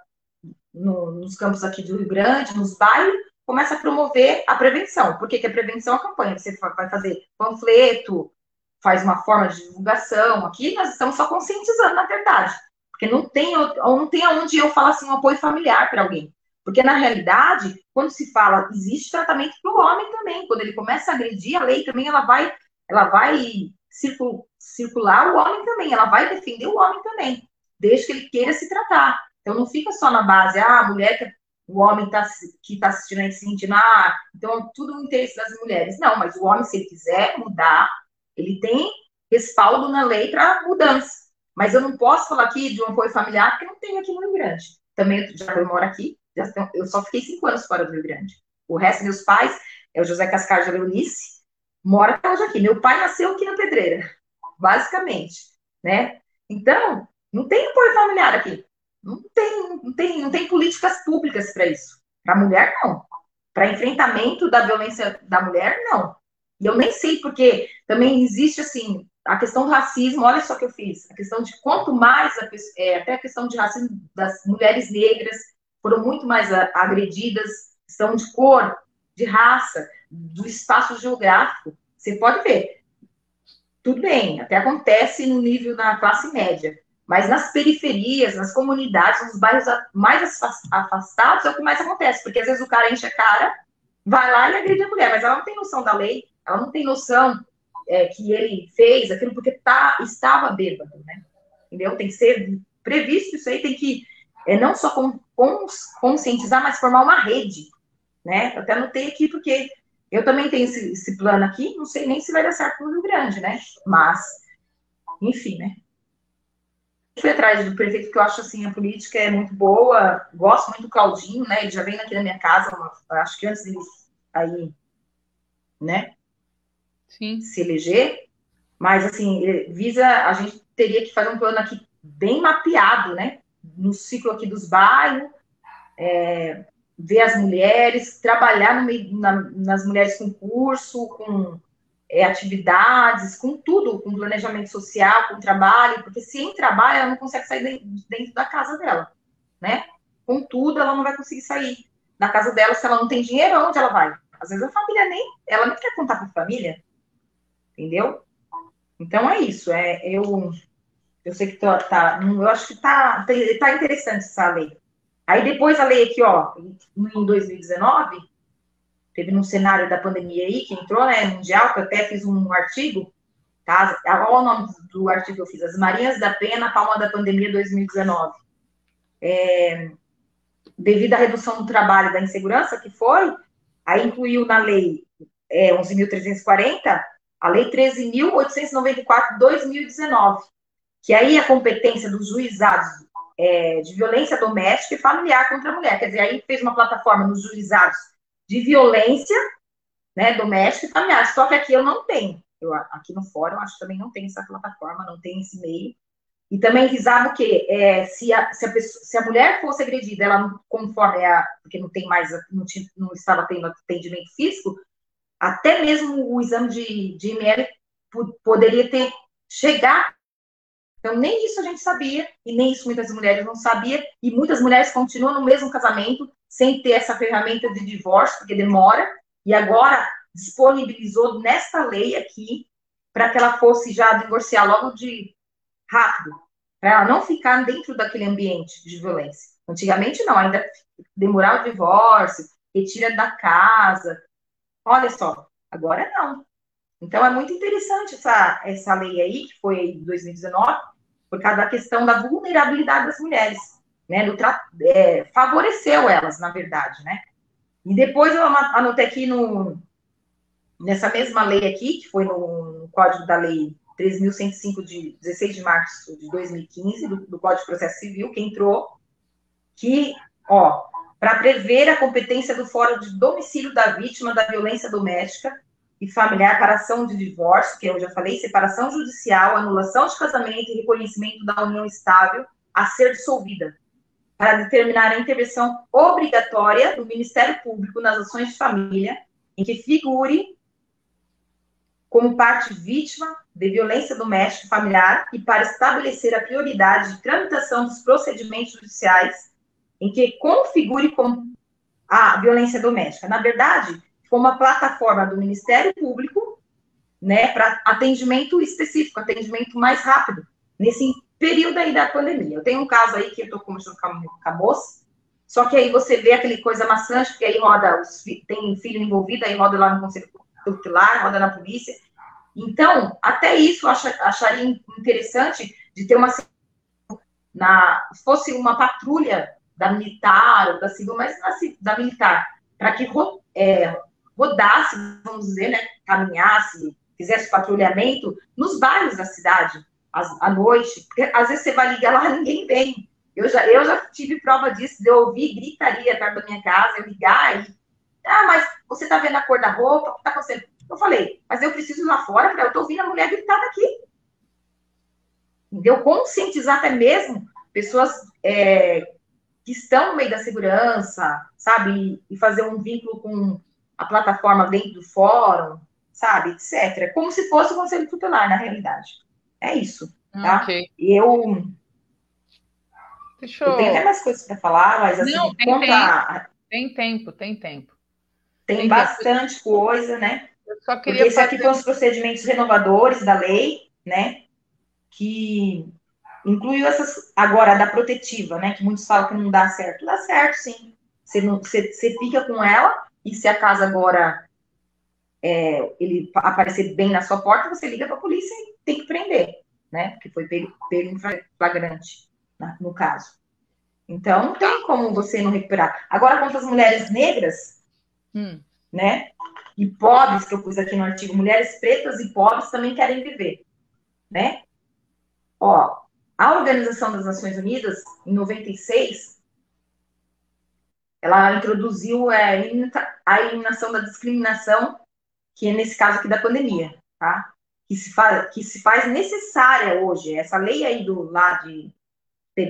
no, nos campos aqui do Rio Grande, nos bairros, começa a promover a prevenção. Por que, que a prevenção é a campanha? Você vai fazer panfleto, faz uma forma de divulgação. Aqui nós estamos só conscientizando, na verdade. Porque não tem, não tem onde eu falar assim um apoio familiar para alguém. Porque, na realidade, quando se fala, existe tratamento para o homem também. Quando ele começa a agredir, a lei também ela vai, ela vai circular o homem também, ela vai defender o homem também, desde que ele queira se tratar. Então, não fica só na base, ah, a mulher que o homem tá, que está assistindo aí se sentindo, ah, então tudo o interesse das mulheres. Não, mas o homem, se ele quiser mudar, ele tem respaldo na lei para mudança. Mas eu não posso falar aqui de um apoio familiar porque não tenho aqui no Rio Grande. Também, já eu moro aqui, já, eu só fiquei cinco anos fora do Rio Grande. O resto, meus pais, é o José Cascar de Leonice, mora hoje aqui. Meu pai nasceu aqui na Pedreira, basicamente, né? Então, Não tem apoio familiar aqui. Não tem, não tem, não tem políticas públicas para isso. Para mulher, não. Para enfrentamento da violência da mulher, não. E eu nem sei porque também existe assim a questão do racismo. Olha só que eu fiz. A questão de quanto mais a, é, até a questão de racismo das mulheres negras foram muito mais agredidas, questão de cor, de raça, do espaço geográfico. Você pode ver. Tudo bem, até acontece no nível da classe média, mas nas periferias, nas comunidades, nos bairros mais afastados é o que mais acontece, porque às vezes o cara enche a cara, vai lá e agride a mulher, mas ela não tem noção da lei, ela não tem noção é, que ele fez aquilo porque tá, estava bêbado, né? Entendeu? Tem que ser previsto isso aí, tem que é, não só com, com, conscientizar, mas formar uma rede, né? Eu até anotei aqui porque eu também tenho esse, esse plano aqui, não sei nem se vai dar certo no Rio Grande, né? Mas, enfim, né? fui atrás do prefeito, que eu acho assim, a política é muito boa, gosto muito do Claudinho, né? Ele já vem aqui na minha casa, acho que antes dele aí, né? Sim. Se eleger. Mas assim, visa, a gente teria que fazer um plano aqui bem mapeado, né? No ciclo aqui dos bairros, é, ver as mulheres, trabalhar no meio, na, nas mulheres com curso, com é, atividades, com tudo, com planejamento social, com trabalho, porque se em trabalho ela não consegue sair dentro da casa dela, né? Com tudo, ela não vai conseguir sair da casa dela se ela não tem dinheiro, onde ela vai? Às vezes a família nem, ela nem quer contar para a família, entendeu? Então é isso, é, eu, eu sei que tá, tá eu acho que tá, tá interessante essa lei. Aí depois a lei aqui, ó, em 2019, teve num cenário da pandemia aí, que entrou, né, mundial, que eu até fiz um artigo, tá? Olha o nome do artigo que eu fiz, As Marinhas da Pena, Palma da Pandemia 2019. É, devido à redução do trabalho da insegurança que foi, aí incluiu na lei é, 11.340, a lei 13.894, 2019, que aí a competência dos juizados é, de violência doméstica e familiar contra a mulher, quer dizer, aí fez uma plataforma nos juizados de violência né, doméstica e familiar. Só que aqui eu não tenho. Eu, aqui no fórum, acho que também não tem essa plataforma, não tem esse meio. E também visava o quê? É, se, a, se, a pessoa, se a mulher fosse agredida, ela conforme a. Porque não tem mais, não, tinha, não estava tendo atendimento físico, até mesmo o exame de, de IML poderia ter chegar. Então, nem isso a gente sabia, e nem isso muitas mulheres não sabiam, e muitas mulheres continuam no mesmo casamento, sem ter essa ferramenta de divórcio, porque demora, e agora disponibilizou nesta lei aqui para que ela fosse já divorciar logo de rápido, para ela não ficar dentro daquele ambiente de violência. Antigamente não, ainda demorava o divórcio, retira da casa. Olha só, agora não. Então é muito interessante essa, essa lei aí, que foi em 2019, por causa da questão da vulnerabilidade das mulheres né, é, favoreceu elas, na verdade, né? E depois eu anotei aqui no, nessa mesma lei aqui, que foi no, no Código da Lei 3.105 de 16 de março de 2015, do, do Código de Processo Civil, que entrou, que, ó, para prever a competência do Fórum de Domicílio da Vítima da Violência Doméstica e Familiar para ação de divórcio, que eu já falei, separação judicial, anulação de casamento e reconhecimento da união estável a ser dissolvida, para determinar a intervenção obrigatória do Ministério Público nas ações de família em que figure como parte vítima de violência doméstica familiar e para estabelecer a prioridade de tramitação dos procedimentos judiciais em que configure como a violência doméstica. Na verdade, foi uma plataforma do Ministério Público, né, para atendimento específico, atendimento mais rápido, nesse período aí da pandemia. Eu tenho um caso aí que eu estou conversando com a, moça, só que aí você vê aquele coisa maçante, porque aí roda, os, tem filho envolvido, aí roda lá no Conselho Tutelar, roda na polícia. Então, até isso eu acharia interessante de ter uma na fosse uma patrulha da militar ou da civil, mas da militar, para que é, rodasse, vamos dizer, né, caminhasse, fizesse patrulhamento nos bairros da cidade, à noite, porque às vezes você vai ligar lá ninguém vem. Eu já, eu já tive prova disso, de eu ouvir gritaria perto da minha casa, eu ligar e. Ah, mas você tá vendo a cor da roupa? O que tá acontecendo? Eu falei, mas eu preciso ir lá fora, eu tô ouvindo a mulher gritar daqui. entendeu? Conscientizar até mesmo pessoas é, que estão no meio da segurança, sabe? E fazer um vínculo com a plataforma dentro do fórum, sabe? Etc. Como se fosse o conselho tutelar, na realidade. É isso, tá? Okay. Eu. Deixa eu... eu tenho até mais coisas para falar, mas assim, Não, tem, tempo. tem tempo, tem tempo. Tem, tem bastante tempo. coisa, né? Eu só queria Porque isso aqui fazer... os procedimentos renovadores da lei, né? Que incluiu essas, agora, da protetiva, né? Que muitos falam que não dá certo. Dá certo, sim. Você, não, você, você fica com ela, e se a casa agora é, ele aparecer bem na sua porta, você liga para a polícia e tem que prender, né? Porque foi pego, pego em flagrante, no caso. Então, não tem como você não recuperar. Agora, quanto às mulheres negras, hum. né? E pobres, que eu pus aqui no artigo, mulheres pretas e pobres também querem viver, né? Ó, a Organização das Nações Unidas, em 96, ela introduziu é, a eliminação da discriminação, que é nesse caso aqui da pandemia, tá? Que se faz, que se faz necessária hoje. Essa lei aí do lá de,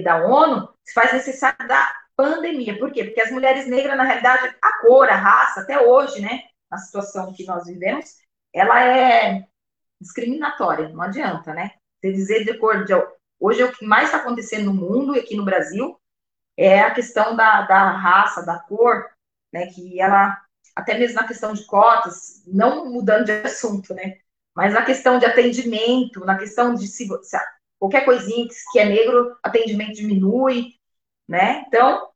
da ONU se faz necessária da pandemia. Por quê? Porque as mulheres negras, na realidade, a cor, a raça, até hoje, né? A situação que nós vivemos, ela é discriminatória, não adianta, né? Você dizer de cor de. Hoje é o que mais está acontecendo no mundo e aqui no Brasil é a questão da, da raça, da cor, né, que ela, até mesmo na questão de cotas, não mudando de assunto, né, mas na questão de atendimento, na questão de se, se qualquer coisinha que é negro, atendimento diminui, né, então,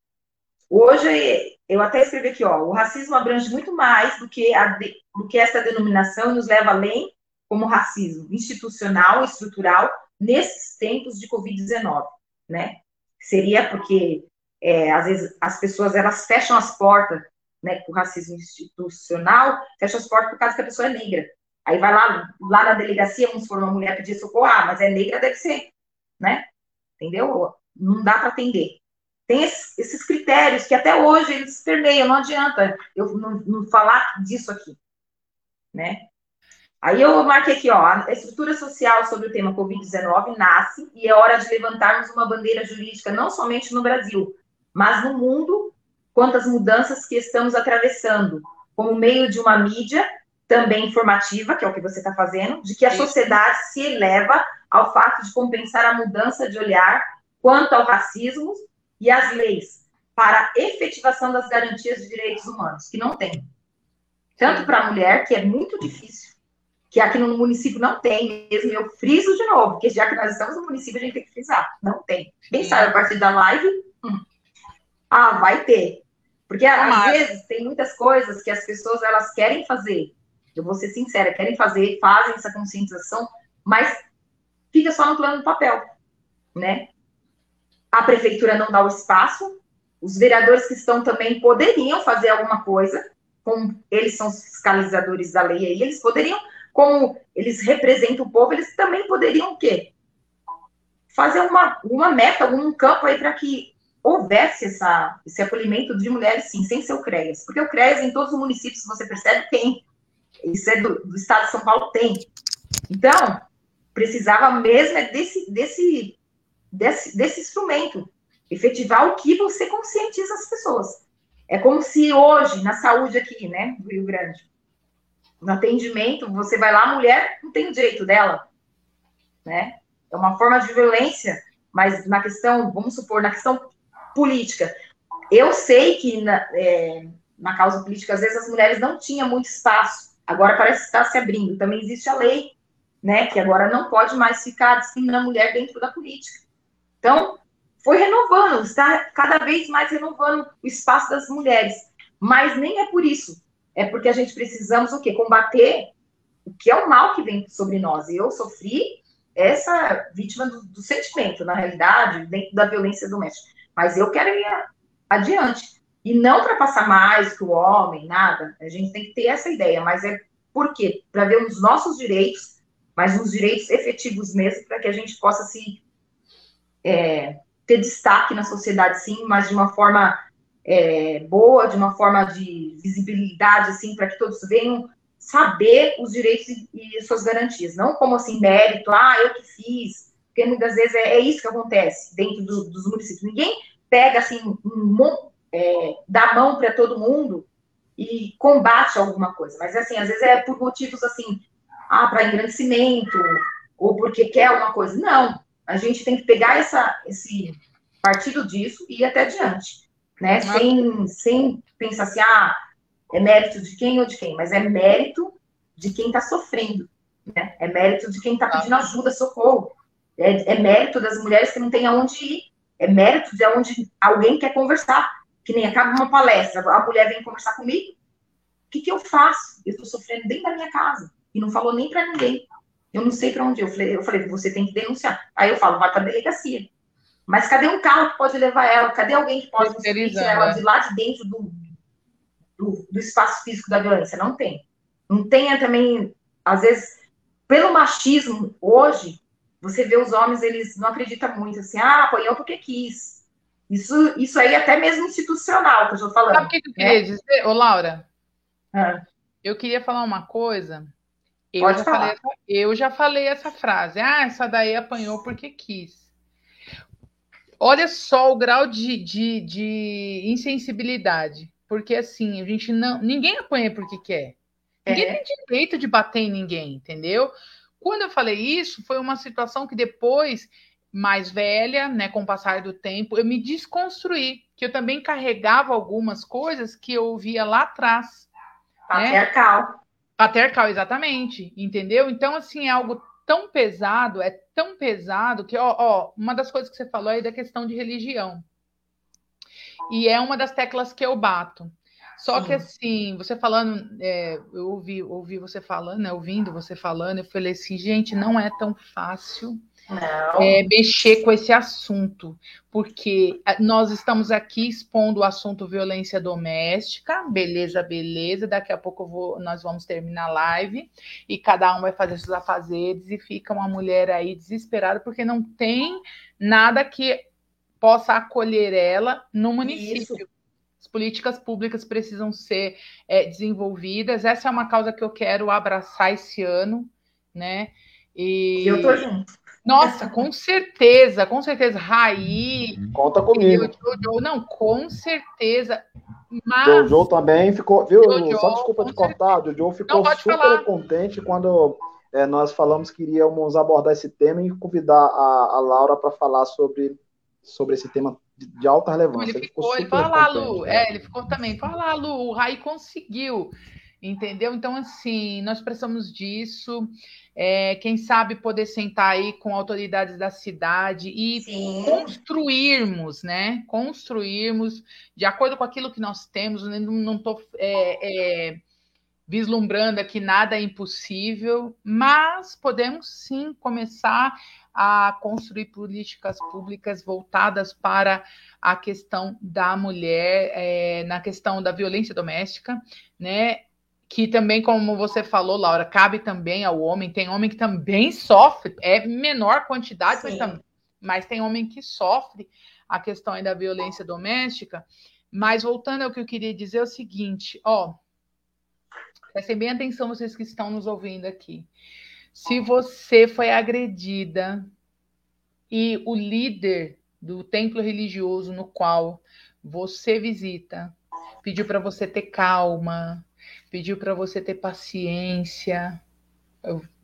hoje, eu até escrevi aqui, ó, o racismo abrange muito mais do que, a, do que essa denominação nos leva além como racismo institucional estrutural nesses tempos de Covid-19, né? Seria porque é, às vezes as pessoas elas fecham as portas, né, o racismo institucional, fecham as portas por causa que a pessoa é negra. Aí vai lá, lá na delegacia, vamos for uma mulher pedir socorro, ah, mas é negra, deve ser, né? Entendeu? Não dá para atender. Tem esses, esses, critérios que até hoje eles permeiam, não adianta eu não, não falar disso aqui, né? Aí eu marquei aqui, ó, a estrutura social sobre o tema Covid-19 nasce e é hora de levantarmos uma bandeira jurídica não somente no Brasil, mas no mundo, quanto às mudanças que estamos atravessando, como meio de uma mídia também informativa, que é o que você está fazendo, de que a sociedade se eleva ao fato de compensar a mudança de olhar quanto ao racismo e às leis para efetivação das garantias de direitos humanos, que não tem. Tanto para a mulher, que é muito difícil, que aqui no município não tem mesmo, eu friso de novo, porque já que nós estamos no município, a gente tem que frisar, não tem. Quem sabe a partir da live, hum, ah, vai ter. Porque às vezes tem muitas coisas que as pessoas elas querem fazer. Eu vou ser sincera, querem fazer, fazem essa conscientização, mas fica só no plano do papel, né? A prefeitura não dá o espaço, os vereadores que estão também poderiam fazer alguma coisa, como eles são os fiscalizadores da lei aí, eles poderiam, como eles representam o povo, eles também poderiam o quê? Fazer uma, uma meta, um campo aí para que houvesse essa, esse acolhimento de mulheres, sim, sem ser o CREAS. Porque o CREAS, em todos os municípios, você percebe, tem. Isso é do, do estado de São Paulo, tem. Então, precisava mesmo é desse, desse, desse, desse instrumento, efetivar o que você conscientiza as pessoas. É como se hoje, na saúde aqui, né, do Rio Grande, no atendimento, você vai lá, a mulher não tem o direito dela, né? É uma forma de violência, mas na questão, vamos supor, na questão política. Eu sei que na, é, na causa política, às vezes, as mulheres não tinham muito espaço. Agora parece que está se abrindo. Também existe a lei, né? Que agora não pode mais ficar discriminando a mulher dentro da política. Então, foi renovando, está cada vez mais renovando o espaço das mulheres. Mas nem é por isso. É porque a gente precisamos o quê? Combater o que é o mal que vem sobre nós. Eu sofri essa vítima do, do sentimento, na realidade, dentro da violência doméstica. Mas eu quero ir adiante. E não para passar mais que o homem, nada. A gente tem que ter essa ideia, mas é por quê? Para ver os nossos direitos, mas os direitos efetivos mesmo, para que a gente possa se é, ter destaque na sociedade, sim, mas de uma forma é, boa, de uma forma de visibilidade, assim, para que todos venham saber os direitos e, suas garantias. Não como assim, mérito, ah, eu que fiz. Porque muitas vezes é, é isso que acontece dentro do, dos municípios. Ninguém pega assim, um, é, dá mão para todo mundo e combate alguma coisa. Mas assim, às vezes é por motivos assim, ah, para engrandecimento, ou porque quer alguma coisa. Não. A gente tem que pegar essa, esse partido disso e ir até adiante. Né? Sem, sem pensar assim, ah, é mérito de quem ou de quem, mas é mérito de quem está sofrendo. Né? É mérito de quem está pedindo ajuda, socorro. É, é, mérito das mulheres que não têm aonde ir. É mérito de onde alguém quer conversar. Que nem acaba uma palestra, a mulher vem conversar comigo. O que, que eu faço? Eu estou sofrendo dentro da minha casa. E não falou nem para ninguém. Eu não sei para onde. Eu falei, eu falei, você tem que denunciar. Aí eu falo, vai para a delegacia. Mas cadê um carro que pode levar ela? Cadê alguém que pode tirar ela de lá de dentro do, do, do espaço físico da violência? Não tem. Não tem também, às vezes, pelo machismo, hoje, você vê os homens, eles não acreditam muito assim, ah, apanhou porque quis. Isso, isso aí é até mesmo institucional que eu estou falando. Sabe o que eu queria né? dizer, ô Laura? Ah. Eu queria falar uma coisa. Eu Pode já, falar. Falei eu já falei essa frase. Ah, essa daí apanhou porque quis. Olha só o grau de, de, de insensibilidade. Porque assim, a gente não. Ninguém apanha porque quer. Ninguém é. tem direito de bater em ninguém, entendeu? Quando eu falei isso, foi uma situação que depois, mais velha, né, com o passar do tempo, eu me desconstruí, que eu também carregava algumas coisas que eu ouvia lá atrás. Patriarcal. Né? Patriarcal, exatamente, entendeu? Então, assim, é algo tão pesado, é tão pesado que, ó, ó, uma das coisas que você falou aí da questão de religião. E é uma das teclas que eu bato. Só que assim, você falando, é, eu ouvi, ouvi você falando, né, ouvindo você falando, eu falei assim, gente, não é tão fácil é, mexer com esse assunto, porque é, nós estamos aqui expondo o assunto violência doméstica, beleza, beleza. Daqui a pouco vou, nós vamos terminar a live e cada um vai fazer seus afazeres e fica uma mulher aí desesperada porque não tem nada que possa acolher ela no município. Isso as políticas públicas precisam ser é, desenvolvidas. Essa é uma causa que eu quero abraçar esse ano, né? E eu tô junto. Nossa, com certeza, com certeza. Raí. Conta comigo. Jojo, não, com certeza. Mas... Jojo também ficou, viu? Jojo, Só desculpa te cortar, Jojo ficou super falar. contente quando é, nós falamos que iríamos abordar esse tema e convidar a, a Laura para falar sobre, sobre esse tema de alta relevância. Ele ficou, ele falou lá, Lu. Né? É, ele ficou também. Fala, Lu, o Rai conseguiu. Entendeu? Então, assim, nós precisamos disso. É, quem sabe poder sentar aí com autoridades da cidade e Sim. construirmos, né? Construirmos de acordo com aquilo que nós temos. Não estou é, é, vislumbrando aqui nada é impossível, mas podemos sim começar a construir políticas públicas voltadas para a questão da mulher, é, na questão da violência doméstica, né? Que também, como você falou, Laura, cabe também ao homem. Tem homem que também sofre, é menor quantidade, mas, também, mas tem homem que sofre a questão da violência doméstica. Mas voltando ao que eu queria dizer, é o seguinte: ó, prestem bem atenção, vocês que estão nos ouvindo aqui. Se você foi agredida e o líder do templo religioso no qual você visita pediu para você ter calma, pediu para você ter paciência,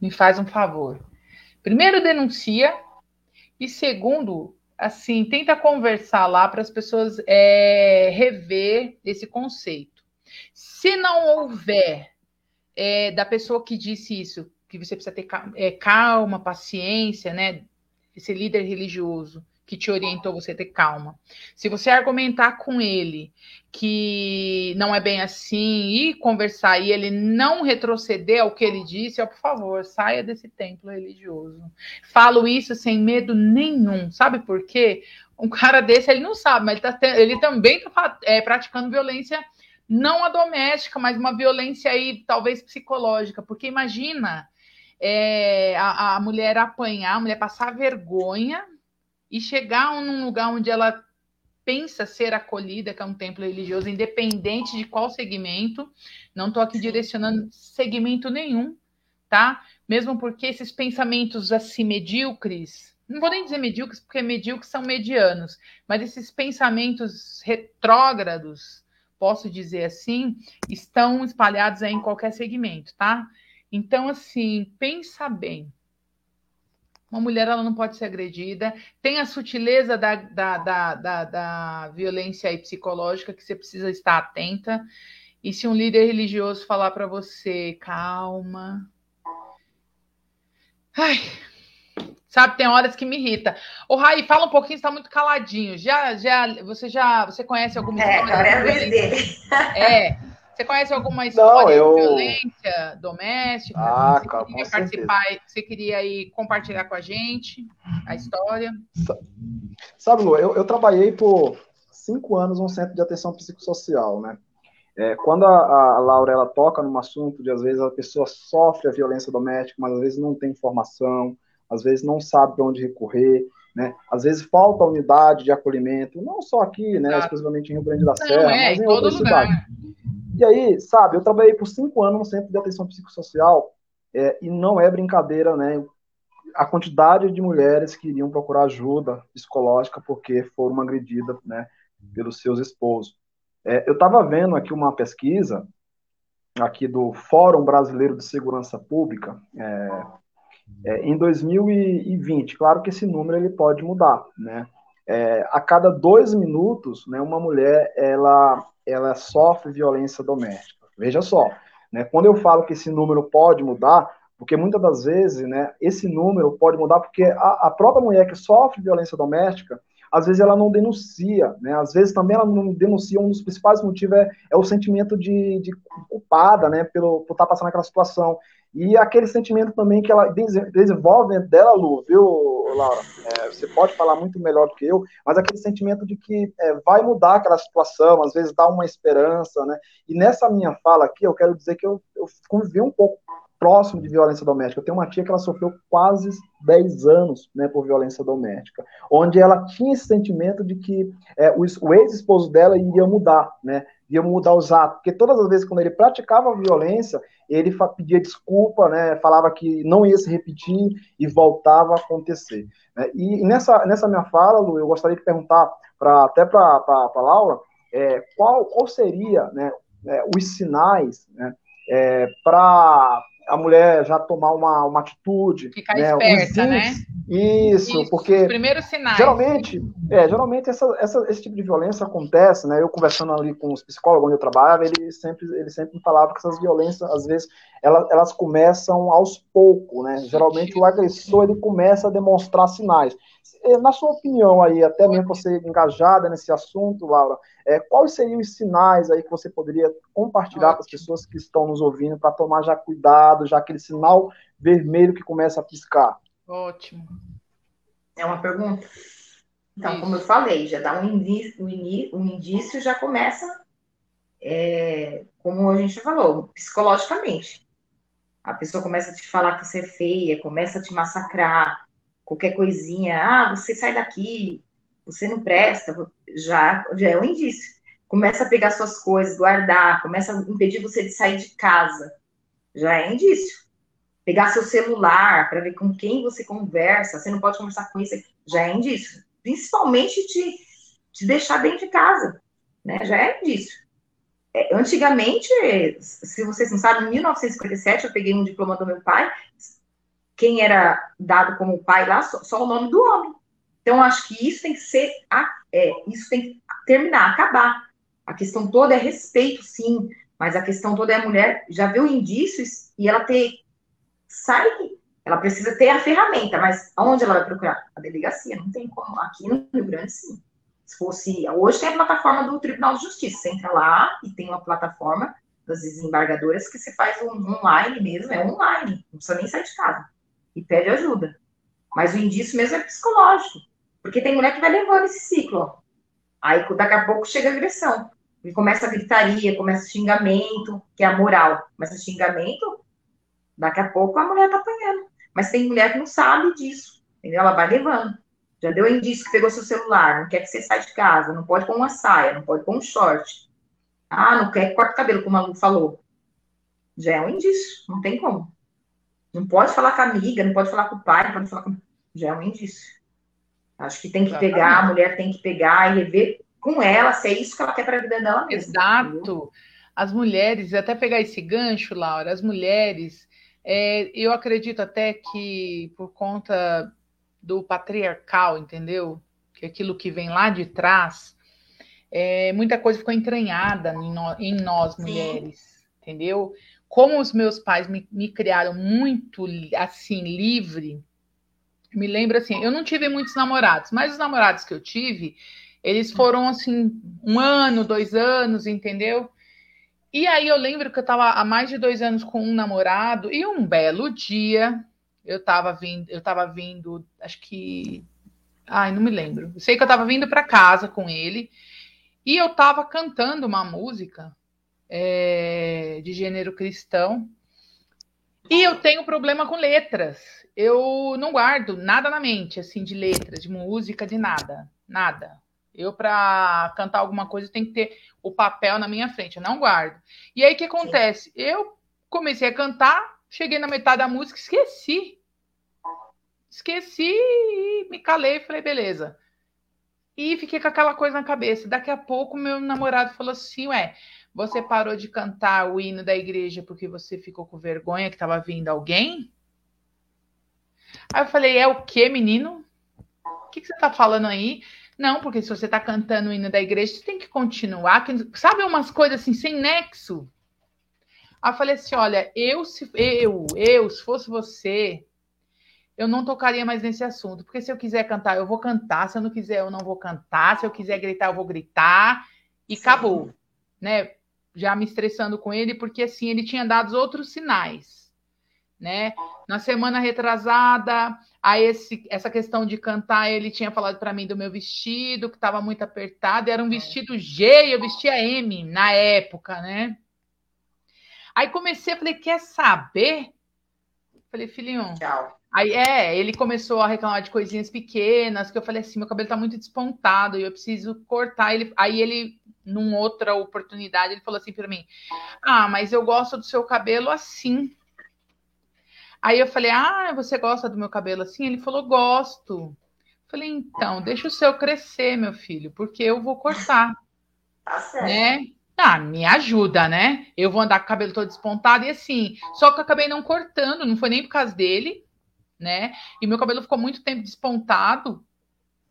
me faz um favor. Primeiro, denuncia e segundo, assim, tenta conversar lá para as pessoas é, rever esse conceito. Se não houver é, da pessoa que disse isso, que você precisa ter é, calma, paciência, né? Esse líder religioso que te orientou você ter calma. Se você argumentar com ele que não é bem assim e conversar e ele não retroceder ao que ele disse, ó, por favor, saia desse templo religioso. Falo isso sem medo nenhum. Sabe por quê? Um cara desse, ele não sabe, mas ele, tá, ele também está é, praticando violência não a doméstica, mas uma violência aí, talvez psicológica, porque imagina é, a, a, mulher apanhar, a mulher passar vergonha e chegar num lugar onde ela pensa ser acolhida, que é um templo religioso, independente de qual segmento. Não estou aqui direcionando segmento nenhum, tá? Mesmo porque esses pensamentos assim medíocres, não vou nem dizer medíocres, porque medíocres são medianos, mas esses pensamentos retrógrados, posso dizer assim, estão espalhados aí em qualquer segmento, tá? Então, assim, pensa bem. Uma mulher ela não pode ser agredida. Tem a sutileza da, da, da, da, da violência psicológica que você precisa estar atenta. E se um líder religioso falar para você, calma. Ai, sabe, tem horas que me irrita. O Rai, fala um pouquinho, está muito caladinho. Já, já, você já, você conhece alguma história? É, agora é a dele. É. Você conhece alguma história Não, eu... de violência doméstica? Ah, você cara, queria participar, você queria aí compartilhar com a gente a história? Sabe, Lu, eu, eu trabalhei por cinco anos num centro de atenção psicossocial, né? É, quando a, a Laura ela toca num assunto de às vezes a pessoa sofre a violência doméstica, mas às vezes não tem informação, às vezes não sabe para onde recorrer, né? Às vezes falta unidade de acolhimento, não só aqui, né, exclusivamente em Rio Grande da Serra, não, é, mas em, em outras lugar. cidades. E aí, sabe, eu trabalhei por cinco anos no centro de atenção psicossocial é, e não é brincadeira, né? A quantidade de mulheres que iriam procurar ajuda psicológica porque foram agredidas, né, pelos seus esposos. É, eu estava vendo aqui uma pesquisa aqui do Fórum Brasileiro de Segurança Pública é, é, em 2020. Claro que esse número ele pode mudar, né? É, a cada dois minutos, né, uma mulher ela ela sofre violência doméstica. Veja só, né, quando eu falo que esse número pode mudar, porque muitas das vezes, né, esse número pode mudar porque a, a própria mulher que sofre violência doméstica, às vezes ela não denuncia, né? Às vezes também ela não denuncia, um dos principais motivos é, é o sentimento de, de culpada, né, pelo, por estar passando aquela situação. E aquele sentimento também que ela desenvolve dela, Lu, viu, Laura? É, você pode falar muito melhor do que eu, mas aquele sentimento de que é, vai mudar aquela situação, às vezes dá uma esperança, né? E nessa minha fala aqui, eu quero dizer que eu, eu convivi um pouco próximo de violência doméstica. Eu tenho uma tia que ela sofreu quase 10 anos né, por violência doméstica, onde ela tinha esse sentimento de que é, o, ex-esposo dela iria mudar, né? Ia mudar os atos, porque todas as vezes quando ele praticava violência, ele pedia desculpa, né, falava que não ia se repetir e voltava a acontecer. Né? E nessa, nessa minha fala, Lu, eu gostaria de perguntar pra, até para a Laura é, qual, qual seria né, é, os sinais né, é, para a mulher já tomar uma, uma atitude. Ficar né, esperta, né? Isso, Isso, porque. Os primeiros sinais. Geralmente, é, geralmente essa, essa, esse tipo de violência acontece, né? Eu conversando ali com os psicólogos onde eu trabalhava, ele sempre, ele sempre me falava que essas violências, às vezes, elas, elas começam aos poucos, né? Geralmente o agressor ele começa a demonstrar sinais. Na sua opinião aí, até mesmo você engajada nesse assunto, Laura, é, quais seriam os sinais aí que você poderia compartilhar com as pessoas que estão nos ouvindo para tomar já cuidado, já aquele sinal vermelho que começa a piscar? Ótimo. É uma pergunta? Então, Isso. como eu falei, já dá um indício, um indício já começa, é, como a gente falou, psicologicamente. A pessoa começa a te falar que você é feia, começa a te massacrar, qualquer coisinha, ah, você sai daqui, você não presta, já, já é um indício. Começa a pegar suas coisas, guardar, começa a impedir você de sair de casa, já é indício pegar seu celular para ver com quem você conversa, você não pode conversar com isso, já é indício. Principalmente te, te deixar dentro de casa, né? Já é indício. É, antigamente, se vocês não sabem, em 1957 eu peguei um diploma do meu pai, quem era dado como pai lá, só, só o nome do homem. Então, acho que isso tem que ser, é, isso tem que terminar, acabar. A questão toda é respeito, sim, mas a questão toda é a mulher já viu indícios e ela ter sai, ela precisa ter a ferramenta, mas aonde ela vai procurar? A delegacia, não tem como. Aqui no Rio Grande, sim. Se fosse. Hoje tem a plataforma do Tribunal de Justiça. Você entra lá e tem uma plataforma das desembargadoras que você faz um online mesmo, é online, não precisa nem sair de casa. E pede ajuda. Mas o indício mesmo é psicológico. Porque tem mulher que vai levando esse ciclo. Ó. Aí daqui a pouco chega a agressão. E começa a gritaria, começa xingamento, que é a moral. Começa xingamento, Daqui a pouco a mulher tá apanhando. Mas tem mulher que não sabe disso, entendeu? Ela vai levando. Já deu indício que pegou seu celular, não quer que você saia de casa, não pode pôr uma saia, não pode pôr um short. Ah, não quer que corte o cabelo, como a Lu falou. Já é um indício, não tem como. Não pode falar com a amiga, não pode falar com o pai, não pode falar com... Já é um indício. Acho que tem que Exatamente. pegar, a mulher tem que pegar e rever com ela se é isso que ela quer para a vida dela mesma. Exato. Entendeu? As mulheres, até pegar esse gancho, Laura, as mulheres, é, eu acredito até que por conta do patriarcal, entendeu? Que aquilo que vem lá de trás, é, muita coisa ficou entranhada em, no, em nós mulheres, Sim. entendeu? Como os meus pais me, me criaram muito assim, livre, me lembro assim, eu não tive muitos namorados, mas os namorados que eu tive, eles foram assim, um ano, dois anos, entendeu? E aí eu lembro que eu estava há mais de dois anos com um namorado, e um belo dia eu estava vindo, eu tava vindo, acho que. Ai, não me lembro. Sei que eu estava vindo para casa com ele, e eu estava cantando uma música é, de gênero cristão. E eu tenho problema com letras eu não guardo nada na mente, assim, de letras, de música, de nada. Nada. Eu, para cantar alguma coisa, tem que ter o papel na minha frente. Eu não guardo. E aí, o que acontece? Sim. Eu comecei a cantar, cheguei na metade da música, esqueci. Esqueci e me calei e falei, beleza. E fiquei com aquela coisa na cabeça. Daqui a pouco, meu namorado falou assim: Ué, você parou de cantar o hino da igreja porque você ficou com vergonha que estava vindo alguém? Aí eu falei, é o que, menino? O que, que você tá falando aí? Não, porque se você tá cantando o hino da igreja, você tem que continuar. Sabe umas coisas assim, sem nexo? Aí eu falei assim: olha, eu, se eu, eu, se fosse você, eu não tocaria mais nesse assunto. Porque se eu quiser cantar, eu vou cantar. Se eu não quiser, eu não vou cantar. Se eu quiser gritar, eu vou gritar. E Sim. acabou. Né? Já me estressando com ele, porque assim, ele tinha dado outros sinais né? Na semana retrasada, a esse, essa questão de cantar, ele tinha falado para mim do meu vestido, que estava muito apertado, era um vestido G, eu vestia M na época, né? Aí comecei, falei, quer saber? Falei, filhinho. Tchau. Aí é, ele começou a reclamar de coisinhas pequenas, que eu falei assim, meu cabelo tá muito despontado e eu preciso cortar ele. Aí ele, numa outra oportunidade, ele falou assim para mim: "Ah, mas eu gosto do seu cabelo assim". Aí eu falei: Ah, você gosta do meu cabelo assim? Ele falou: Gosto. Falei: Então, deixa o seu crescer, meu filho, porque eu vou cortar. Tá certo. Né? Ah, me ajuda, né? Eu vou andar com o cabelo todo despontado e assim. Só que eu acabei não cortando, não foi nem por causa dele, né? E meu cabelo ficou muito tempo despontado,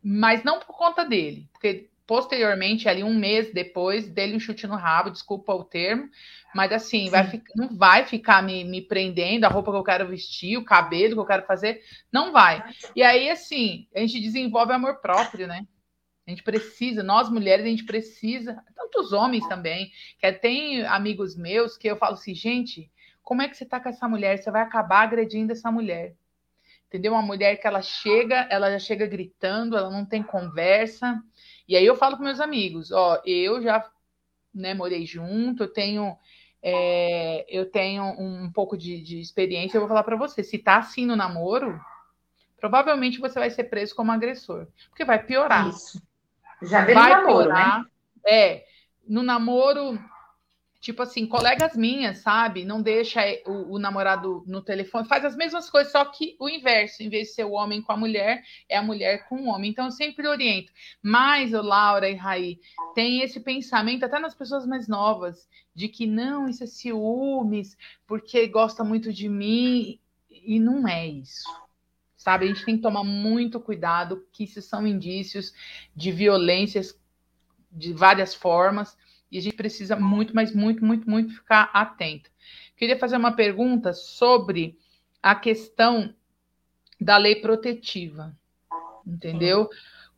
mas não por conta dele, porque posteriormente, ali um mês depois, dele um chute no rabo, desculpa o termo, mas assim, vai, não vai ficar me, me prendendo a roupa que eu quero vestir, o cabelo que eu quero fazer, não vai. E aí, assim, a gente desenvolve amor próprio, né? A gente precisa, nós mulheres, a gente precisa, tantos homens também, que tem amigos meus que eu falo assim, gente, como é que você tá com essa mulher? Você vai acabar agredindo essa mulher. Entendeu? Uma mulher que ela chega, ela já chega gritando, ela não tem conversa, e aí eu falo para meus amigos, ó, eu já né, morei junto, eu tenho é, eu tenho um pouco de, de experiência, eu vou falar para você, se tá assim no namoro, provavelmente você vai ser preso como agressor, porque vai piorar. Isso. Já veio vai namoro, né? piorar. né? É, no namoro Tipo assim, colegas minhas, sabe? Não deixa o, o, namorado no telefone, faz as mesmas coisas, só que o inverso, em vez de ser o homem com a mulher, é a mulher com o homem. Então, eu sempre oriento. Mas, Laura e Raí, tem esse pensamento, até nas pessoas mais novas, de que não, isso é ciúmes, porque gosta muito de mim, e não é isso. Sabe? A gente tem que tomar muito cuidado, que isso são indícios de violências de várias formas e a gente precisa muito, mas muito, muito, muito ficar atento. Queria fazer uma pergunta sobre a questão da lei protetiva, entendeu?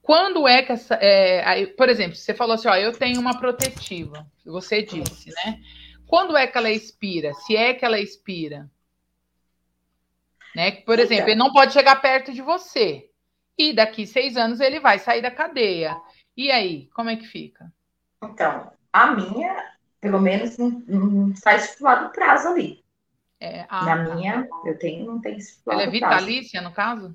Quando é que essa. É, aí, por exemplo, você falou assim: ó, eu tenho uma protetiva, você disse, né? Quando é que ela expira? Se é que ela expira? Né? Por exemplo, ele não pode chegar perto de você. E daqui seis anos ele vai sair da cadeia. E aí, como é que fica? Então, a minha, pelo menos, não, não está estipulado o prazo ali. É, a... Na minha, eu tenho, não tem estipulado Ela é vitalícia, no caso?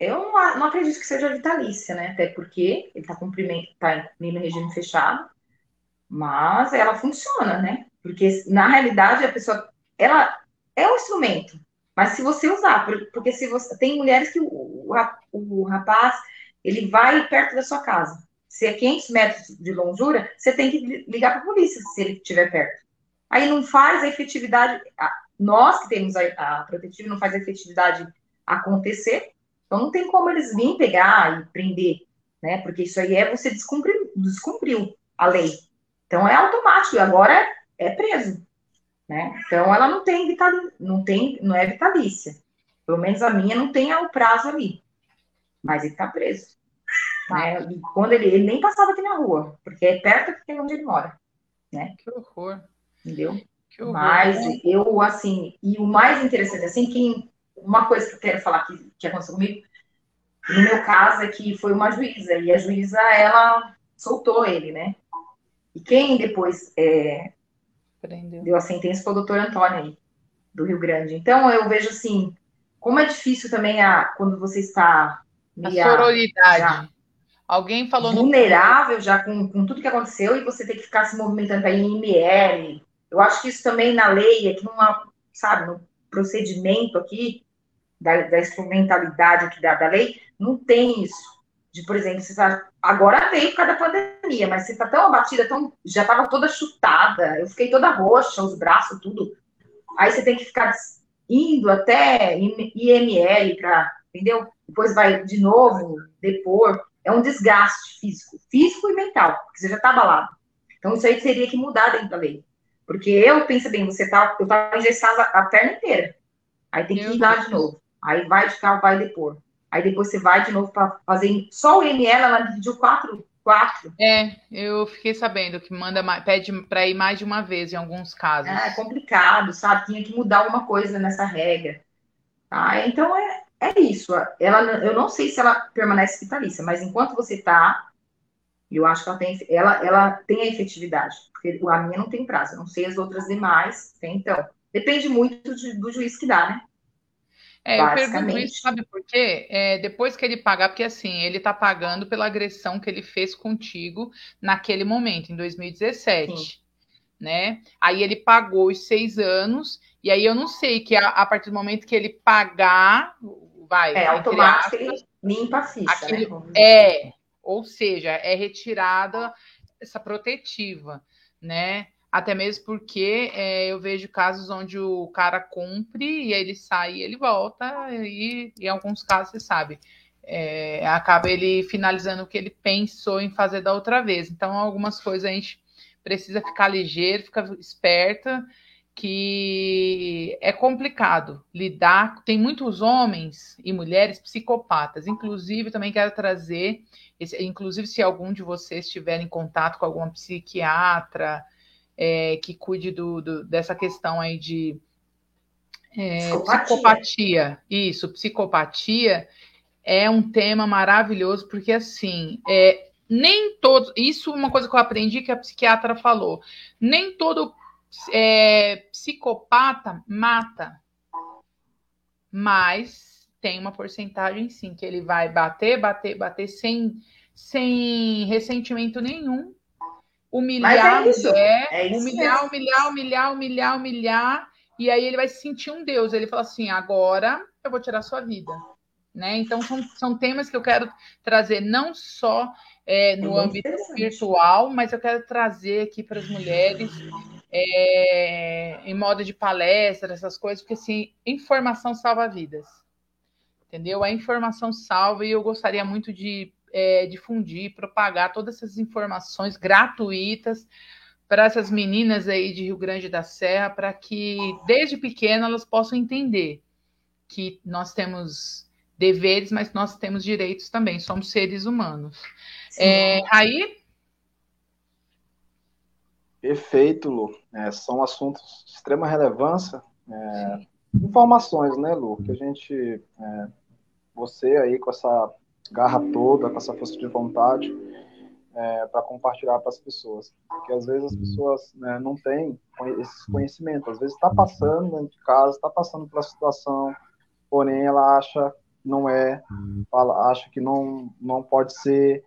Eu não, não, acredito que seja vitalícia, né? Até porque ele está cumprimento, tá em regime fechado, mas ela funciona, né? Porque na realidade a pessoa, ela é um instrumento, Mas se você usar, porque se você tem mulheres que o, o rapaz ele vai perto da sua casa. Se é 500 metros de longura, você tem que ligar para a polícia se ele estiver perto. Aí não faz a efetividade. Nós que temos a, a protetiva não faz a efetividade acontecer. Então não tem como eles virem pegar e prender, né? Porque isso aí é você descumprir, descumpriu a lei. Então é automático, agora é, é preso. Né? Então ela não tem vital, não tem, não é vitalícia. Pelo menos a minha não tem o prazo ali. Mas ele está preso. Né? E quando ele, ele nem passava aqui na rua, porque é perto de onde ele mora. Né? Que horror. Entendeu? Que horror. Mas eu, assim, e o mais interessante, assim, que uma coisa que eu quero falar que, que aconteceu comigo, no meu caso, é que foi uma juíza, e a juíza, ela soltou ele, né? E quem depois é, deu a sentença foi o doutor Antônio aí, do Rio Grande. Então, eu vejo assim, como é difícil também a, quando você está... A sororidade. Já, Alguém falou vulnerável no... já com, com tudo que aconteceu e você tem que ficar se movimentando em ML. Eu acho que isso também na lei, aqui numa, sabe, no procedimento aqui, da, da instrumentalidade aqui da, da lei, não tem isso de, por exemplo, você tá, agora veio por causa da pandemia, mas você tá tão abatida, tão, já tava toda chutada, eu fiquei toda roxa, os braços, tudo. Aí você tem que ficar indo até IML para, entendeu? Depois vai de novo depor. É um desgaste físico, físico e mental, porque você já tá abalado. Então isso aí teria que mudar dentro da lei. Porque eu, pensa bem, você tá, eu tava engessada a perna inteira. Aí tem que ir lá de novo. Aí vai de carro, vai depor. Aí depois você vai de novo para fazer. Só o ML, ela pediu quatro. Quatro. É, eu fiquei sabendo que manda pede para ir mais de uma vez em alguns casos. É, é complicado, sabe? Tinha que mudar alguma coisa nessa regra. Tá? Então é, é isso. Ela, eu não sei se ela permanece vitalícia, mas enquanto você está, eu acho que ela tem, ela, ela tem a efetividade. Porque a minha não tem prazo. Eu não sei as outras demais. Tem, então. Depende muito de, do juiz que dá, né? É, eu pergunto isso, sabe por quê? É, depois que ele pagar, porque assim, ele tá pagando pela agressão que ele fez contigo naquele momento, em 2017. Sim. Né? Aí ele pagou os seis anos, e aí eu não sei que a, a partir do momento que ele pagar, vai. É automático, ele limpa a ficha. Aquele, né? É, ou seja, é retirada essa protetiva, né? Até mesmo porque é, eu vejo casos onde o cara cumpre e aí ele sai e ele volta, e em alguns casos, você sabe, é, acaba ele finalizando o que ele pensou em fazer da outra vez. Então, algumas coisas a gente precisa ficar ligeiro, ficar esperta, que é complicado lidar. Tem muitos homens e mulheres psicopatas. Inclusive, também quero trazer, inclusive, se algum de vocês estiver em contato com alguma psiquiatra é, que cuide do, do, dessa questão aí de é, psicopatia. psicopatia. Isso, psicopatia é um tema maravilhoso, porque assim, é, nem todo. Isso é uma coisa que eu aprendi que a psiquiatra falou. Nem todo é, psicopata mata, mas tem uma porcentagem sim que ele vai bater, bater, bater sem, sem ressentimento nenhum humilhar é isso. mulher, é isso humilhar, humilhar, humilhar, humilhar, humilhar, e aí ele vai se sentir um Deus. Ele fala assim: agora eu vou tirar sua vida. Né? Então, são, são temas que eu quero trazer não só é, no é âmbito virtual, mas eu quero trazer aqui para as mulheres é, em modo de palestra, essas coisas, porque assim, informação salva vidas. Entendeu? A informação salva e eu gostaria muito de é, difundir, propagar todas essas informações gratuitas para essas meninas aí de Rio Grande da Serra, para que desde pequena elas possam entender que nós temos deveres, mas nós temos direitos também, somos seres humanos. É, aí. Perfeito, Lu. É, são assuntos de extrema relevância. É, informações, né, Lu? Que a gente. É, você aí com essa garra toda, com essa força de vontade é, para compartilhar para as pessoas. Porque às vezes as pessoas né, não têm esse conhecimento, às vezes está passando dentro de casa, está passando pela situação, porém ela acha que não é, ela acha que não, não pode ser.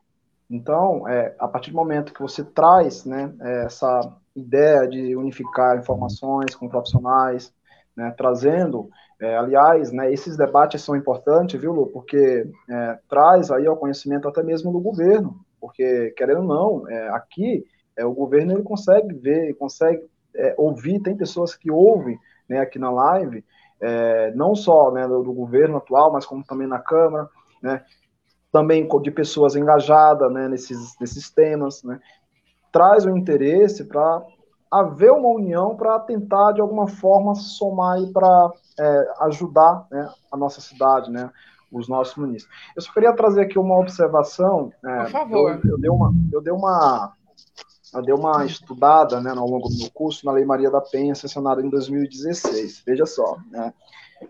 Então, é, a partir do momento que você traz né, essa ideia de unificar informações com profissionais, né, trazendo, é, aliás, né, esses debates são importantes, viu, Lu, porque é, traz aí ao conhecimento até mesmo do governo, porque, querendo ou não, é, aqui é, o governo ele consegue ver, consegue é, ouvir, tem pessoas que ouvem né, aqui na live, é, não só né, do, do, governo atual, mas como também na Câmara, né, também de pessoas engajadas né, nesses, nesses temas, né, traz o interesse para haver uma união para tentar, de alguma forma, somar e para é, ajudar né, a nossa cidade, né, os nossos munícipes. Eu só queria trazer aqui uma observação. É, Por favor. Eu, eu, dei uma, eu dei uma eu dei uma estudada né, ao longo do meu curso na Lei Maria da Penha, sancionada em 2016. Veja só, né,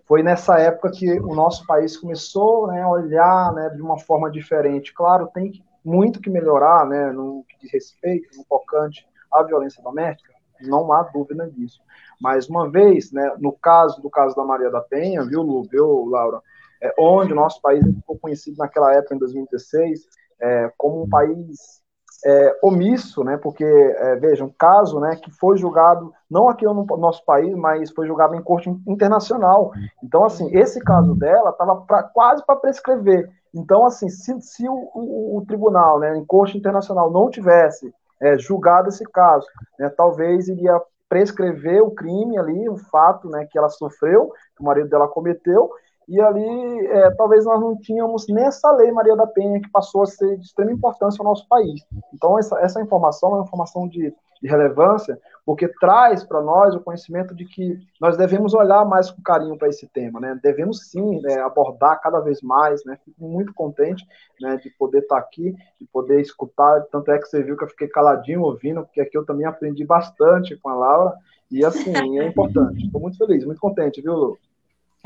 foi nessa época que o nosso país começou né, a olhar né, de uma forma diferente. Claro, tem muito que melhorar né, no que diz respeito, no tocante à violência doméstica, não há dúvida disso. Mas uma vez, né, no caso do caso da Maria da Penha, viu, Lu, viu, Laura, é, onde o nosso país ficou conhecido naquela época, em 2016, é, como um país é, omisso, né? Porque é, veja, um caso, né, que foi julgado não aqui no nosso país, mas foi julgado em corte internacional. Então, assim, esse caso dela estava quase para prescrever. Então, assim, se, se o, o, o, tribunal, né, em corte internacional, não tivesse é, julgado esse caso, né, talvez iria prescrever o crime ali, o fato, né, que ela sofreu, que o marido dela cometeu, e ali é, talvez nós não tínhamos nessa lei Maria da Penha que passou a ser de extrema importância ao nosso país. Então essa, essa informação é uma informação de, de relevância porque traz para nós o conhecimento de que nós devemos olhar mais com carinho para esse tema, né? Devemos sim né, abordar cada vez mais, né? Fico muito contente né, de poder estar aqui, de poder escutar. Tanto é que você viu que eu fiquei caladinho ouvindo, porque aqui eu também aprendi bastante com a Laura e assim é importante. Estou muito feliz, muito contente, viu, Lu?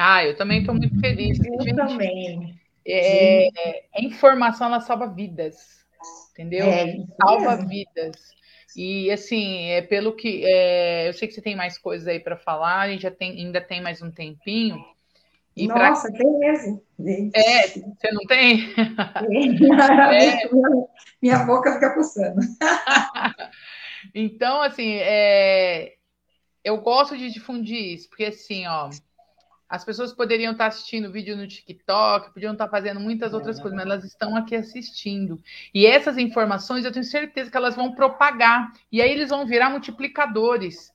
Ah, eu também estou muito feliz. Eu gente, também. É, é, informação, ela salva vidas, entendeu? É, salva vidas. E assim, é pelo que é, eu sei que você tem mais coisas aí para falar, a gente já tem, ainda tem mais um tempinho. E Nossa, pra... tem mesmo. É, você não tem? é. Minha boca fica pulsando. então, assim, é... eu gosto de difundir isso, porque assim, ó, as pessoas poderiam estar assistindo vídeo no TikTok, podiam estar fazendo muitas outras coisas, mas elas estão aqui assistindo. E essas informações eu tenho certeza que elas vão propagar. E aí eles vão virar multiplicadores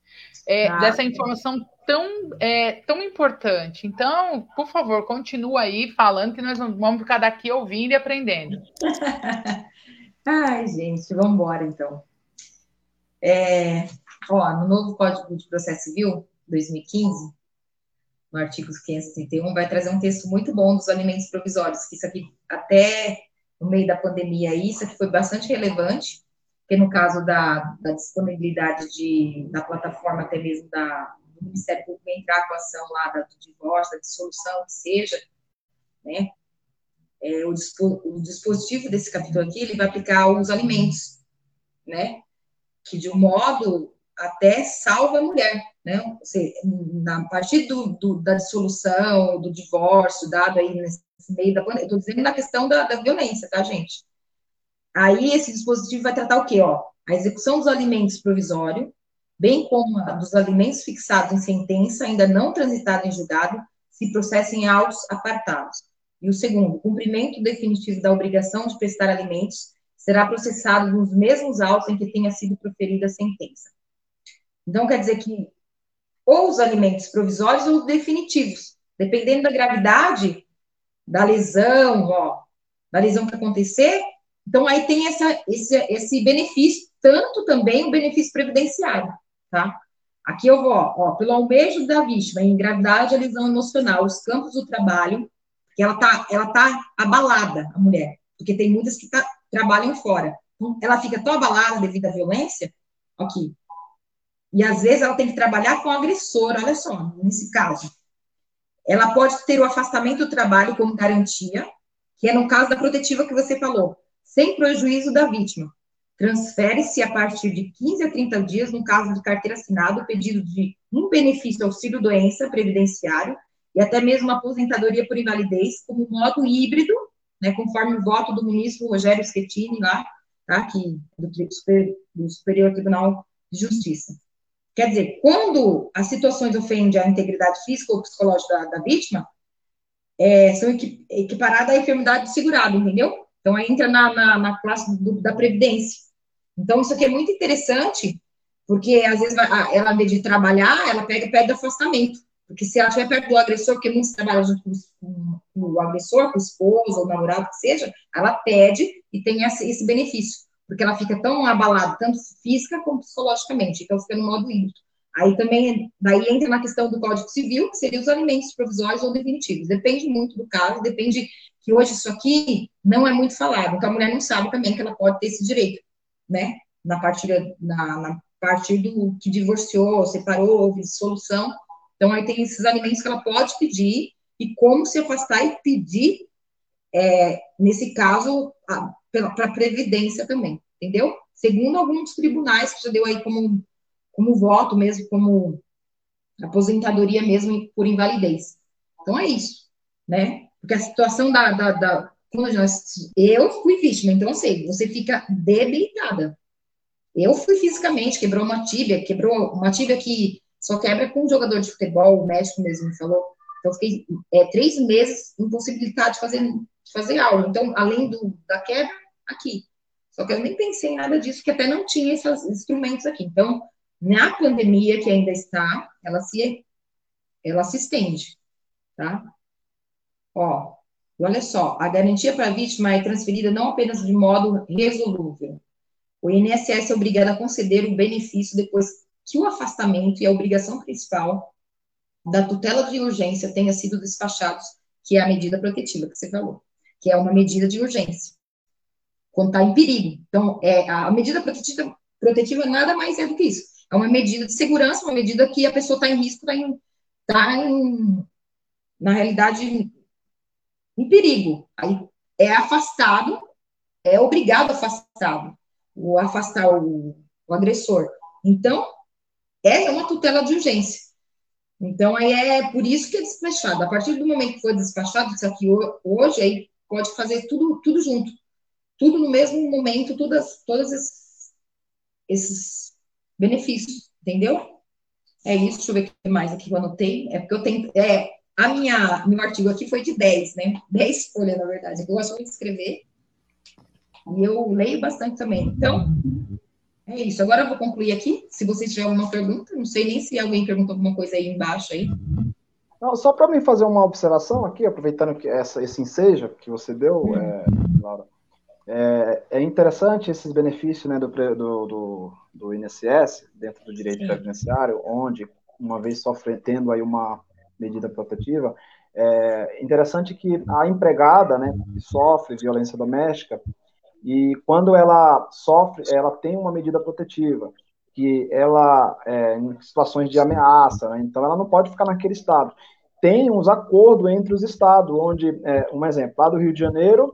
é, ah, dessa informação tão, é, tão importante. Então, por favor, continua aí falando que nós vamos ficar daqui ouvindo e aprendendo. Ai, gente, vamos embora então. É, ó, no novo Código de Processo Civil, 2015, no artigo 531, vai trazer um texto muito bom dos alimentos provisórios, que isso aqui, até no meio da pandemia, isso aqui foi bastante relevante, porque no caso da, da disponibilidade de, da plataforma, até mesmo da, do Ministério Público entrar com a ação lá da, do divórcio, da dissolução, que seja, né, é, o, o dispositivo desse capítulo aqui, ele vai aplicar os alimentos, né, que de um modo até salva a mulher, né? Na partir do, do, da dissolução, do divórcio, dado aí nesse meio da pandemia, estou dizendo na questão da, da violência, tá, gente? Aí esse dispositivo vai tratar o quê, ó? A execução dos alimentos provisório, bem como a dos alimentos fixados em sentença, ainda não transitado em julgado, se processem em autos apartados. E o segundo, cumprimento definitivo da obrigação de prestar alimentos será processado nos mesmos autos em que tenha sido proferida a sentença. Então, quer dizer que ou os alimentos provisórios ou definitivos, dependendo da gravidade da lesão, ó, da lesão que acontecer. Então, aí tem essa, esse, esse benefício, tanto também o benefício previdenciário, tá? Aqui eu vou, ó, pelo almejo da vítima em gravidade a lesão emocional, os campos do trabalho, que ela tá, ela tá abalada, a mulher, porque tem muitas que tá, trabalham fora. Então, ela fica tão abalada devido à violência, aqui, e às vezes ela tem que trabalhar com o agressor, olha só, nesse caso. Ela pode ter o afastamento do trabalho como garantia, que é no caso da protetiva que você falou, sem prejuízo da vítima. Transfere-se a partir de 15 a 30 dias, no caso de carteira assinada, o pedido de um benefício auxílio-doença previdenciário e até mesmo aposentadoria por invalidez, como modo híbrido, né, conforme o voto do ministro Rogério Schettini lá, tá, do, do Superior Tribunal de Justiça. Quer dizer, quando as situações ofendem a integridade física ou psicológica da, da vítima, é, são equiparadas à enfermidade segurada, entendeu? Então, aí entra na, na, na classe do, da previdência. Então, isso aqui é muito interessante, porque às vezes ela, vez de trabalhar, ela pega pede afastamento. Porque se ela estiver perto do agressor, porque muitos trabalham junto com, o agressor, com o esposo ou namorado, que seja, ela pede e tem esse benefício. Porque ela fica tão abalada, tanto física como psicologicamente. Então, fica no modo híbrido. Aí também, daí entra na questão do Código Civil, que seria os alimentos provisórios ou definitivos. Depende muito do caso, depende que hoje isso aqui não é muito falado. Então, a mulher não sabe também que ela pode ter esse direito, né? Na partir, na, na partir do que divorciou, separou, houve solução. Então, aí tem esses alimentos que ela pode pedir e como se afastar e pedir, é, nesse caso, para a Previdência também, entendeu? Segundo alguns tribunais, que já deu aí como como voto mesmo, como aposentadoria mesmo por invalidez. Então é isso, né? Porque a situação da, da, da eu fui vítima, então sei, você fica debilitada. Eu fui fisicamente, quebrou uma tíbia, quebrou uma tíbia que só quebra com um jogador de futebol, o médico mesmo me falou. Então, fiquei é, três meses impossibilitada de fazer, de fazer aula. Então, além do, da quebra, aqui. Só que eu nem pensei em nada disso, que até não tinha esses instrumentos aqui. Então, na pandemia que ainda está, ela se, ela se estende, tá? Ó, olha só, a garantia para a vítima é transferida não apenas de modo resolúvel. O INSS é obrigado a conceder o benefício depois que o afastamento e a obrigação principal da tutela de urgência tenha sido despachados, que é a medida protetiva que você falou, que é uma medida de urgência, quando está em perigo. Então, é, a medida protetiva, protetiva nada mais é do que isso é uma medida de segurança, uma medida que a pessoa está em risco, está em, tá em, na realidade, em perigo. Aí é afastado, é obrigado afastado, o afastar o, o agressor. Então, é uma tutela de urgência. Então, aí é por isso que é despachado. A partir do momento que for despachado, isso aqui hoje, aí pode fazer tudo, tudo junto. Tudo no mesmo momento, todas, todas esses, esses benefícios, entendeu? É isso, deixa eu ver o que mais aqui que eu anotei. É porque eu tenho. É, a minha, meu artigo aqui foi de 10, né? 10 folhas, na verdade. Eu gosto de escrever. E eu leio bastante também. Então, é isso. Agora eu vou concluir aqui. Se vocês tiverem alguma pergunta, não sei nem se alguém perguntou alguma coisa aí embaixo aí. Não, só para mim fazer uma observação aqui, aproveitando que essa, esse ensejo que você deu, é, Laura. É, é interessante esses benefícios né, do, do, do, do INSS, dentro do direito Sim. previdenciário, onde, uma vez sofrendo aí uma medida protetiva, é interessante que a empregada, né, que sofre violência doméstica, e quando ela sofre, ela tem uma medida protetiva, que ela, é, em situações de ameaça, né, então ela não pode ficar naquele estado. Tem uns acordos entre os estados, onde, é, um exemplo, lá do Rio de Janeiro,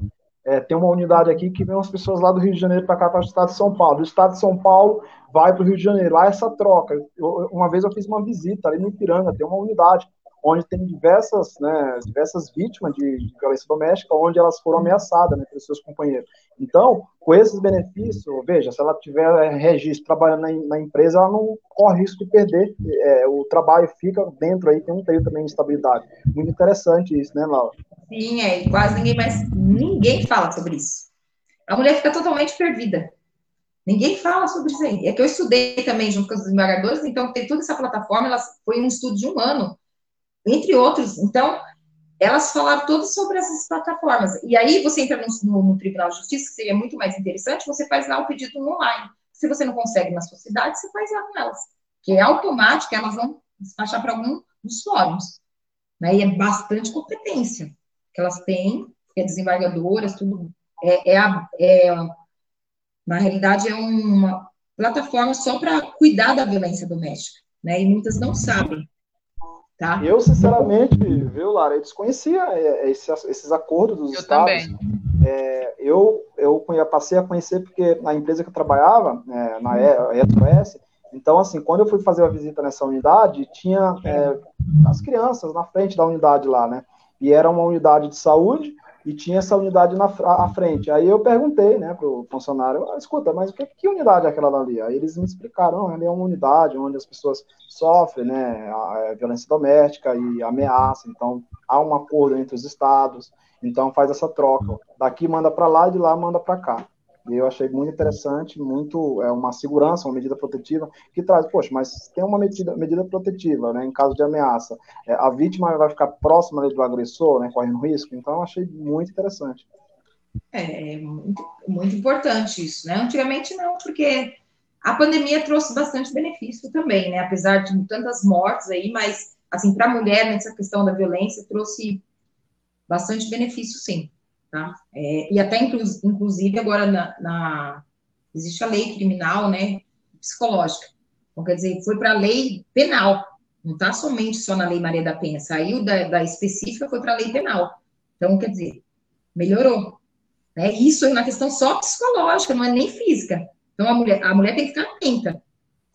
é, tem uma unidade aqui que vem umas pessoas lá do Rio de Janeiro para cá, para o estado de São Paulo. Do estado de São Paulo vai para o Rio de Janeiro. Lá essa troca. Eu, uma vez eu fiz uma visita ali no Ipiranga, tem uma unidade onde tem diversas, né, diversas vítimas de, de, violência doméstica, onde elas foram ameaçadas né, pelos seus companheiros. Então, com esses benefícios, veja, se ela tiver é, registro trabalhando na, na empresa, ela não corre risco de perder, é, o trabalho fica dentro aí, tem um período também de estabilidade. Muito interessante isso, né, Laura? Sim, é, quase ninguém mais, ninguém fala sobre isso. A mulher fica totalmente perdida. Ninguém fala sobre isso aí. É que eu estudei também junto com os desembargadores, então tem toda essa plataforma, ela foi um estudo de um ano, entre outros. Então, elas falaram todas sobre essas plataformas. E aí você entra no, no, Tribunal de Justiça, que seria muito mais interessante, você faz lá o pedido online. Se você não consegue na sua cidade, você faz lá com elas. Que é automático, elas vão despachar para algum dos fóruns. Né? E é bastante competência que elas têm, que é desembargadoras, tudo. É, é, a, é, na realidade, é uma plataforma só para cuidar da violência doméstica. Né? E muitas não sabem. Tá? Eu, sinceramente, viu, Lara, eu desconhecia é, é, esses, acordos dos eu estados. Também. É, eu, eu passei a conhecer porque na empresa que eu trabalhava, é, na ETOS, então, assim, quando eu fui fazer a visita nessa unidade, tinha é, as crianças na frente da unidade lá, né? E era uma unidade de saúde, e tinha essa unidade na à frente. Aí eu perguntei, né, pro funcionário, ah, escuta, mas que, que unidade é aquela ali? Aí eles me explicaram, ali é uma unidade onde as pessoas sofrem, né, a, a violência doméstica e ameaça, então há um acordo entre os estados, então faz essa troca. Daqui manda para lá e de lá manda para cá. E eu achei muito interessante, muito é uma segurança, uma medida protetiva que traz, poxa, mas tem uma medida, medida protetiva, né, em caso de ameaça. É, a vítima vai ficar próxima do agressor, né, correndo risco. Então, eu achei muito interessante. É, é muito, muito importante isso, né? Antigamente não, porque a pandemia trouxe bastante benefício também, né? Apesar de tantas mortes aí, mas assim para a mulher nessa questão da violência trouxe bastante benefício, sim. Tá? É, e até, inclusive, agora na, na, existe a lei criminal, né, psicológica. Então, quer dizer, foi para a lei penal, não está somente só na lei Maria da Penha, saiu da, da específica, foi para a lei penal. Então, quer dizer, melhorou. Né? Isso é uma questão só psicológica, não é nem física. Então, a mulher, a mulher tem que ficar atenta.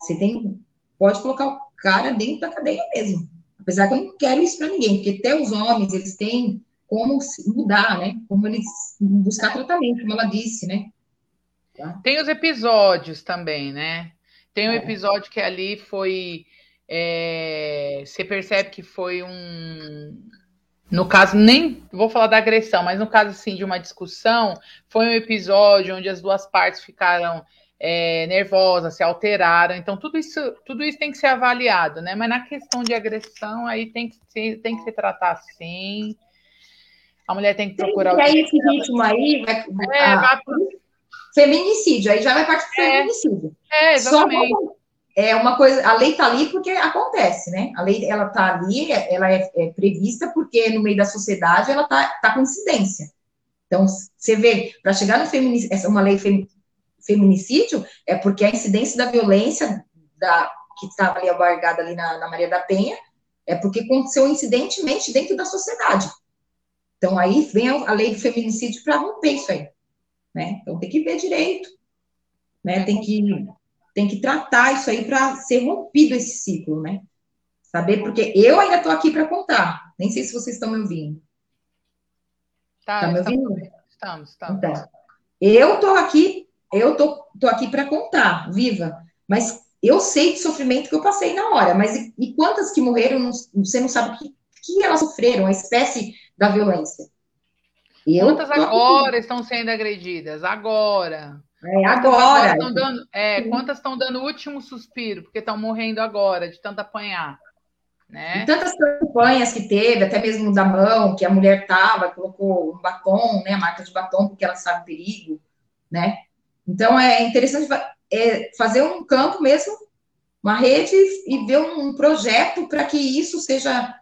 Você tem, pode colocar o cara dentro da cadeia mesmo. Apesar que eu não quero isso para ninguém, porque até os homens, eles têm como mudar, né? Como eles buscar tratamento, como ela disse, né? Tá? Tem os episódios também, né? Tem um é. episódio que ali foi. É, você percebe que foi um. No caso, nem vou falar da agressão, mas no caso assim, de uma discussão, foi um episódio onde as duas partes ficaram é, nervosas, se alteraram. Então, tudo isso, tudo isso tem que ser avaliado, né? Mas na questão de agressão, aí tem que, ser, tem que se tratar assim. A mulher tem que procurar. E aí, esse ritmo aí vai. É, a, vai Feminicídio, aí já vai partir do é. feminicídio. É, exatamente. Só é uma coisa, a lei está ali porque acontece, né? A lei ela está ali, ela é, é, prevista porque no meio da sociedade ela está tá com incidência. Então, você vê, para chegar no feminicídio, essa uma lei fem, feminicídio, é porque a incidência da violência da, que estava ali abargada ali na, na Maria da Penha, é porque aconteceu incidentemente dentro da sociedade. Então, aí vem a lei do feminicídio para romper isso aí. Né? Então, tem que ver direito. Né? Tem, que, tem que tratar isso aí para ser rompido esse ciclo. Né? Saber, porque eu ainda estou aqui para contar. Nem sei se vocês estão me ouvindo. Tá, tá me ouvindo? Estamos, estamos. Então, eu estou aqui, eu tô, tô aqui para contar, viva. Mas eu sei do sofrimento que eu passei na hora. Mas e, e quantas que morreram, não, você não sabe o que, que elas sofreram, a espécie da violência. Eu Quantas agora estão sendo agredidas? Agora. É, agora. Estão dando, é, quantas estão dando o último suspiro, porque estão morrendo agora, de tanto apanhar. Né? E tantas campanhas que teve, até mesmo da mão, que a mulher tava, colocou um batom, né, a marca de batom, porque ela sabe o perigo, né? Então é interessante é, fazer um campo mesmo, uma rede e ver um projeto para que isso seja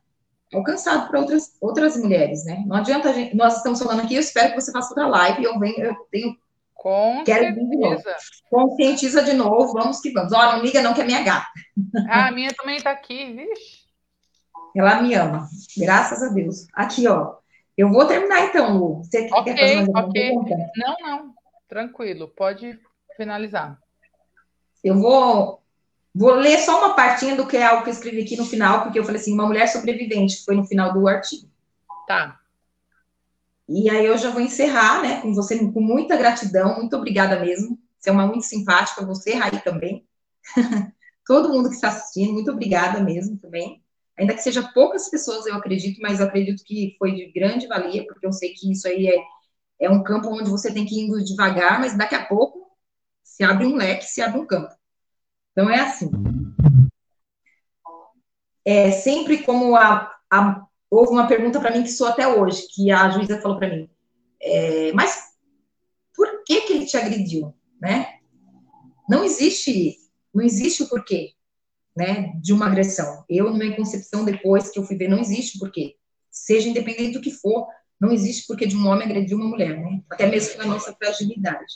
alcançado para outras, outras mulheres, né? Não adianta a gente, nós estamos falando aqui, eu espero que você faça outra live, eu venho, eu tenho com quero certeza. Conscientiza de novo, vamos que vamos. Ó, não liga não que é minha gata. Ah, a minha também está aqui, vixe. Ela me ama, graças a Deus. Aqui, ó. Eu vou terminar então, Lu. Você okay, quer fazer mais alguma okay. pergunta? Não, não. Tranquilo, pode finalizar. Eu vou Vou ler só uma partinha do que é algo que eu escrevi aqui no final, porque eu falei assim, uma mulher sobrevivente, que foi no final do artigo. Tá. E aí eu já vou encerrar, né, com você, com muita gratidão, muito obrigada mesmo. Você é uma muito simpática, você, Raí, também. Todo mundo que está assistindo, muito obrigada mesmo também. Ainda que seja poucas pessoas, eu acredito, mas eu acredito que foi de grande valia, porque eu sei que isso aí é, é um campo onde você tem que ir indo devagar, mas daqui a pouco se abre um leque, se abre um campo. Então, é assim. É sempre como a, a houve uma pergunta para mim que sou até hoje, que a juíza falou para mim. É, mas por que que ele te agrediu, né? Não existe, não existe o porquê, né, de uma agressão. Eu, na minha concepção, depois que eu fui ver, não existe o porquê. Seja independente do que for, não existe porquê de um homem agredir uma mulher, né? Até mesmo pela nossa fragilidade.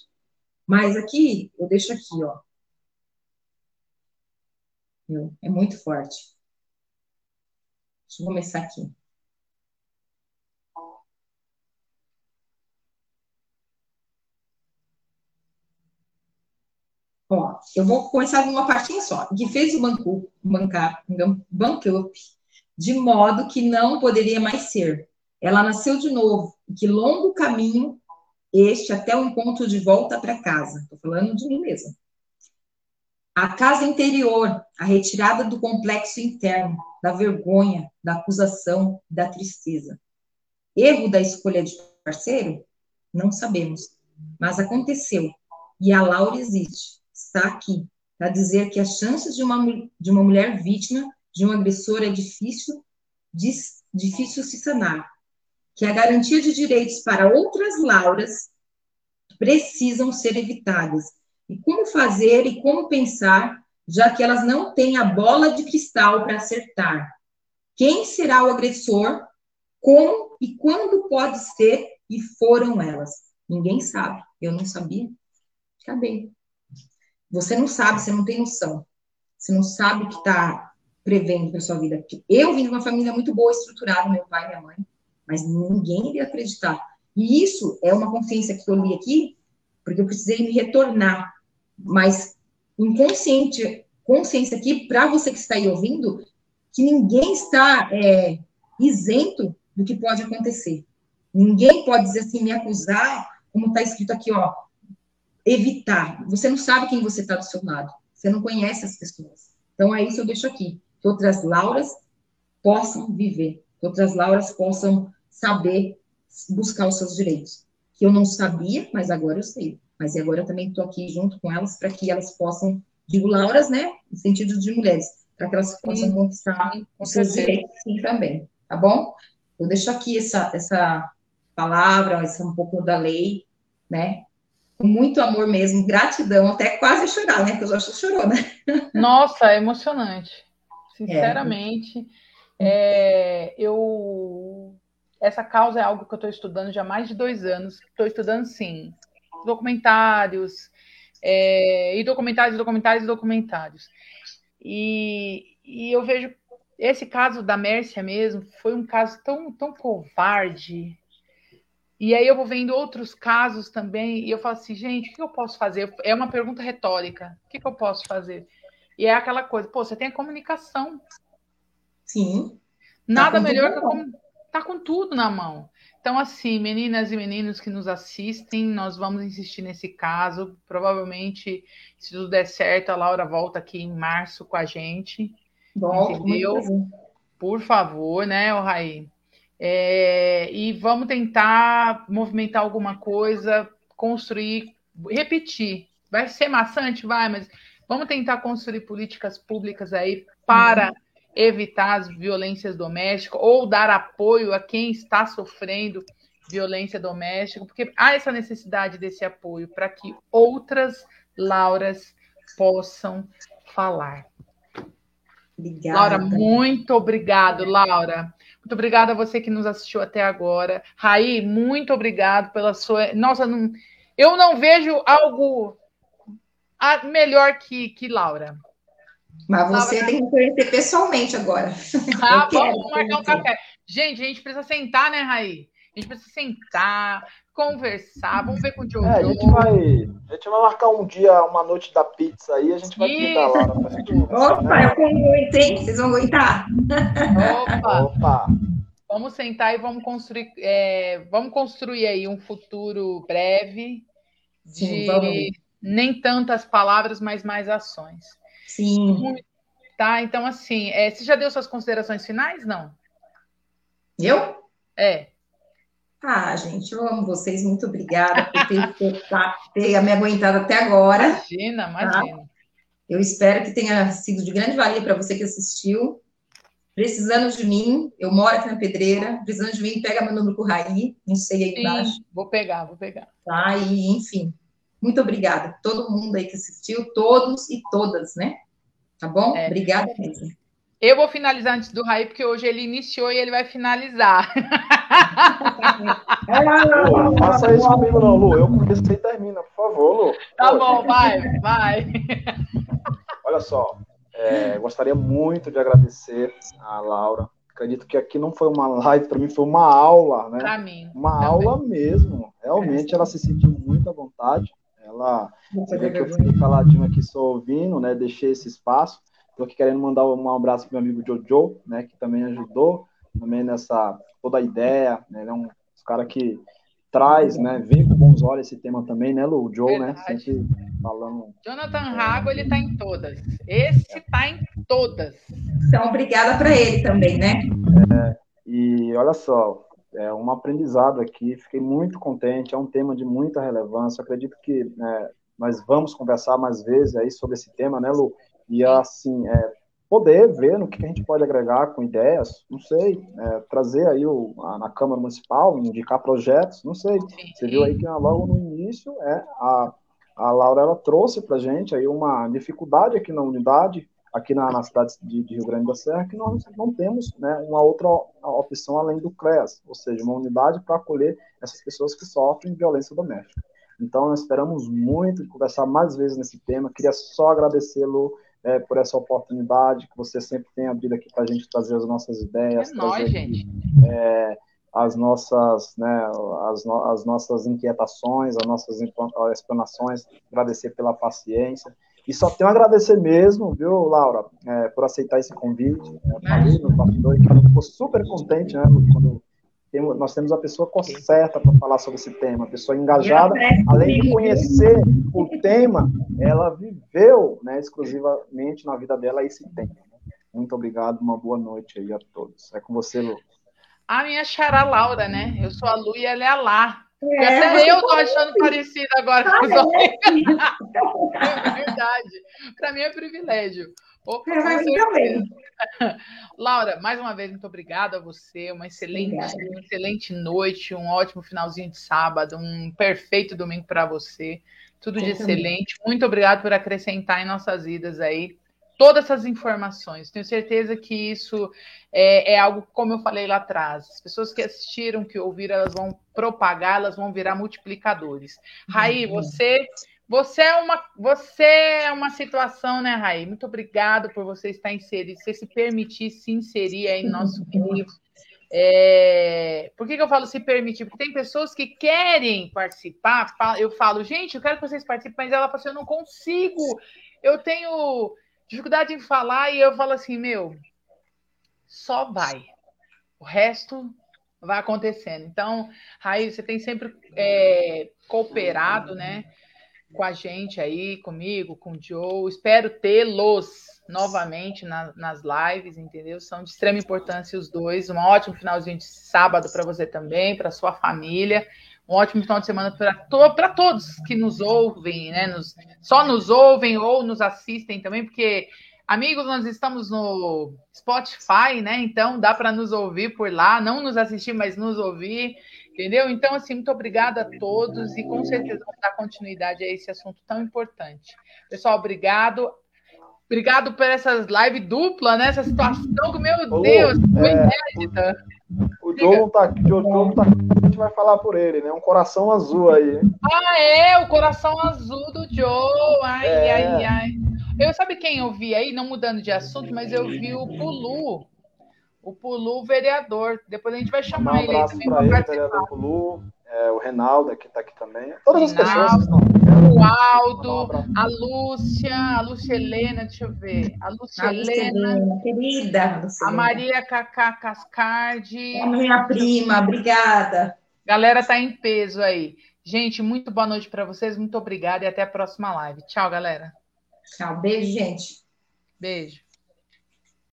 Mas aqui, eu deixo aqui, ó. Viu? É muito forte. Deixa eu começar aqui. Ó, eu vou começar com uma partinha só. Que fez o banco, bancar, banco de modo que não poderia mais ser. ela nasceu de novo, que longo caminho este até o encontro de volta para casa. Estou falando de mim mesma. A casa interior, a retirada do complexo interno, da vergonha, da acusação, da tristeza. Erro da escolha de parceiro? Não sabemos, mas aconteceu. E a Laura existe, está aqui, para dizer que as chances de uma, de uma mulher vítima de um agressor é difícil, difícil se sanar. Que a garantia de direitos para outras Lauras precisam ser evitadas. E como fazer e como pensar, já que elas não têm a bola de cristal para acertar? Quem será o agressor? Como e quando pode ser e foram elas? Ninguém sabe. Eu não sabia. Acabei. Você não sabe, você não tem noção. Você não sabe o que está prevendo para sua vida. Eu vim de uma família muito boa, estruturada, meu pai e minha mãe, mas ninguém iria acreditar. E isso é uma consciência que eu li aqui, porque eu precisei me retornar. Mas inconsciente, consciência aqui, para você que está aí ouvindo, que ninguém está é, isento do que pode acontecer. Ninguém pode dizer assim, me acusar, como está escrito aqui, ó, evitar. Você não sabe quem você está do seu lado. Você não conhece as pessoas. Então, é isso eu deixo aqui. Que outras Lauras possam viver. Que outras Lauras possam saber buscar os seus direitos. Que eu não sabia, mas agora eu sei. Mas agora eu também estou aqui junto com elas para que elas possam, digo Lauras, né? No sentido de mulheres, para que elas possam conquistar os seus direitos, sim, também. Tá bom? Eu deixo aqui essa, essa palavra, essa um pouco da lei, né? com muito amor mesmo, gratidão, até quase chorar, né? Porque eu já chorou, né? Nossa, é emocionante. Sinceramente, é. É, eu essa causa é algo que eu estou estudando já há mais de dois anos. Estou estudando, sim, documentários, é, e documentários, documentários, documentários. E, e eu vejo esse caso da Mércia mesmo foi um caso tão, tão covarde, e aí eu vou vendo outros casos também, e eu falo assim, gente, o que eu posso fazer? É uma pergunta retórica. O que eu posso fazer? E é aquela coisa, pô, você tem a comunicação. Sim. Nada tá melhor que com... tá com tudo na mão. Então, assim, meninas e meninos que nos assistem, nós vamos insistir nesse caso. Provavelmente, se tudo der certo, a Laura volta aqui em março com a gente. Bom, entendeu? Por favor, né, o Raí? É, e vamos tentar movimentar alguma coisa, construir, repetir. Vai ser maçante? Vai, mas vamos tentar construir políticas públicas aí para uhum. Evitar as violências domésticas ou dar apoio a quem está sofrendo violência doméstica, porque há essa necessidade desse apoio para que outras Lauras possam falar. Obrigada. Laura, muito obrigado, Laura. Muito obrigada a você que nos assistiu até agora. Raí, muito obrigado pela sua. Nossa, não... eu não vejo algo melhor que, que Laura. Mas você Laura... tem que conhecer pessoalmente agora. Ah, vamos marcar um café. Gente, a gente precisa sentar, né, Raí? A gente precisa sentar, conversar, vamos ver com o Jojo. É, a gente vai, a gente vai marcar um dia, uma noite da pizza aí, a gente vai pedir lá. Opa, né? eu aguento, hein? Vocês vão aguentar? Opa! Opa! Vamos sentar e vamos construir, é, vamos construir aí um futuro breve de Sim, nem tantas palavras, mas mais ações. Sim. Tá, então assim, é, você já deu suas considerações finais? Não? Eu? É. Ah, gente, eu amo vocês. Muito obrigada por ter, ter, ter me aguentado até agora. Imagina, tá? imagina. Tá? Eu espero que tenha sido de grande valia para você que assistiu. Precisando de mim, eu moro aqui na Pedreira. Precisando de mim, pega meu número com o Raí. Não sei aí Sim, embaixo. Vou pegar, vou pegar. Tá, e enfim. Muito obrigada. Todo mundo aí que assistiu, todos e todas, né? Tá bom? É. Obrigada mesmo. Eu vou finalizar antes do Raí, porque hoje ele iniciou e ele vai finalizar. Lu, faça isso comigo não, Lu. Eu comecei e termina, por favor, Lu. Tá bom, vai, vai. Olha só, é, gostaria muito de agradecer a Laura. Acredito que aqui não foi uma live, para mim foi uma aula, né? Para mim. Uma também. aula mesmo. Realmente ela se sentiu muito à vontade. Ela, você vê que eu fiquei caladinho aqui só ouvindo, né? Deixei esse espaço. Estou aqui querendo mandar um abraço para meu amigo Jojo, né, que também ajudou. também nessa toda a ideia, né? Ele é um cara que traz, né, vê com bons olhos esse tema também, né, Lu? O Joe, né, Verdade. né, sempre falando. Jonathan Rago, ele tá em todas. Esse tá em todas. Então, obrigada para ele também, né? É, e olha só, é um aprendizado aqui, fiquei muito contente, é um tema de muita relevância, acredito que né, nós vamos conversar mais vezes aí sobre esse tema, né, Lu? E assim, é, poder ver no que a gente pode agregar com ideias, não sei, é, trazer aí o, a, na Câmara Municipal, indicar projetos, não sei. Você viu aí que logo no início é, a, a Laura ela trouxe para a gente aí uma dificuldade aqui na unidade, aqui na, na cidade de, de, Rio Grande da Serra, que nós não temos né, uma outra opção além do CREAS, ou seja, uma unidade para acolher essas pessoas que sofrem violência doméstica. Então, nós esperamos muito conversar mais vezes nesse tema. Queria só agradecê-lo é, por essa oportunidade que você sempre tem abrido aqui para a gente trazer as nossas ideias. É nóis, gente. É, as nossas, né, as, no, as nossas inquietações, as nossas explanações, agradecer pela paciência. E só tenho a agradecer mesmo, viu, Laura, é, por aceitar esse convite. É, falei no bastidor e cara, ficou super contente, né, quando temos, nós temos a pessoa certa para falar sobre esse tema, a pessoa engajada, além de conhecer o tema, ela viveu né, exclusivamente na vida dela esse tema. Muito obrigado, uma boa noite aí a todos. É com você, Lu. A minha xará Laura, né? Eu sou a Lu e ela é a Lá. É, até eu tô achando parecido agora com os homens. É verdade. Para mim é privilégio. Opa, é, Laura, mais uma vez, muito obrigada a você. Uma excelente, uma excelente noite, um ótimo finalzinho de sábado, um perfeito domingo para você. Tudo de excelente. Muito obrigado por acrescentar em nossas vidas aí todas essas informações. Tenho certeza que isso é, é, algo, como eu falei lá atrás, as pessoas que assistiram, que ouviram, elas vão propagar, elas vão virar multiplicadores. Raí, uhum. você você é uma, você é uma situação, né, Raí? Muito obrigado por você estar inserido, você se permitir se inserir aí no nosso meio. É... Por que, que eu falo se permitir? Porque tem pessoas que querem participar. Eu falo, gente, eu quero que vocês participem, mas ela fala assim, eu não consigo. Eu tenho dificuldade em falar e eu falo assim, meu, só vai. O resto vai acontecendo. Então, Raí, você tem sempre é, cooperado, né? com a gente aí, comigo, com o Joe. Espero tê-los novamente na, nas lives, entendeu? São de extrema importância os dois. Um ótimo finalzinho de sábado para você também, para sua família. Um ótimo final de semana para to todos que nos ouvem, né? Nos, só nos ouvem ou nos assistem também, porque, amigos, nós estamos no Spotify, né? Então dá para nos ouvir por lá, não nos assistir, mas nos ouvir. Entendeu? Então, assim, muito obrigada a todos e com certeza vamos dar continuidade a esse assunto tão importante. Pessoal, obrigado. Obrigado por essas live dupla, né? Essa situação que, meu Deus, foi é, inédita. O, o Joe não tá aqui, o tá aqui, vai falar por ele, né? Um coração azul aí. Ah, é, o coração azul do Joe. Ai, é. ai, ai. Eu sabe quem eu vi aí, não mudando de assunto, mas eu vi o Pulu o Pulu vereador. Depois a gente vai chamar um ele. Um abraço para ele, vereador Pulu, é, o Reinaldo que está aqui também. Todas Reinaldo, as pessoas estão O Aldo, a Lúcia, a Lúcia Helena, deixa eu ver. A Lúcia, a Lúcia Helena, Helena, querida. Lúcia a Maria Cacá Cascardi. É minha prima, obrigada. Galera tá em peso aí. Gente, muito boa noite para vocês, muito obrigada e até a próxima live. Tchau, galera. Tchau, beijo, gente. Beijo.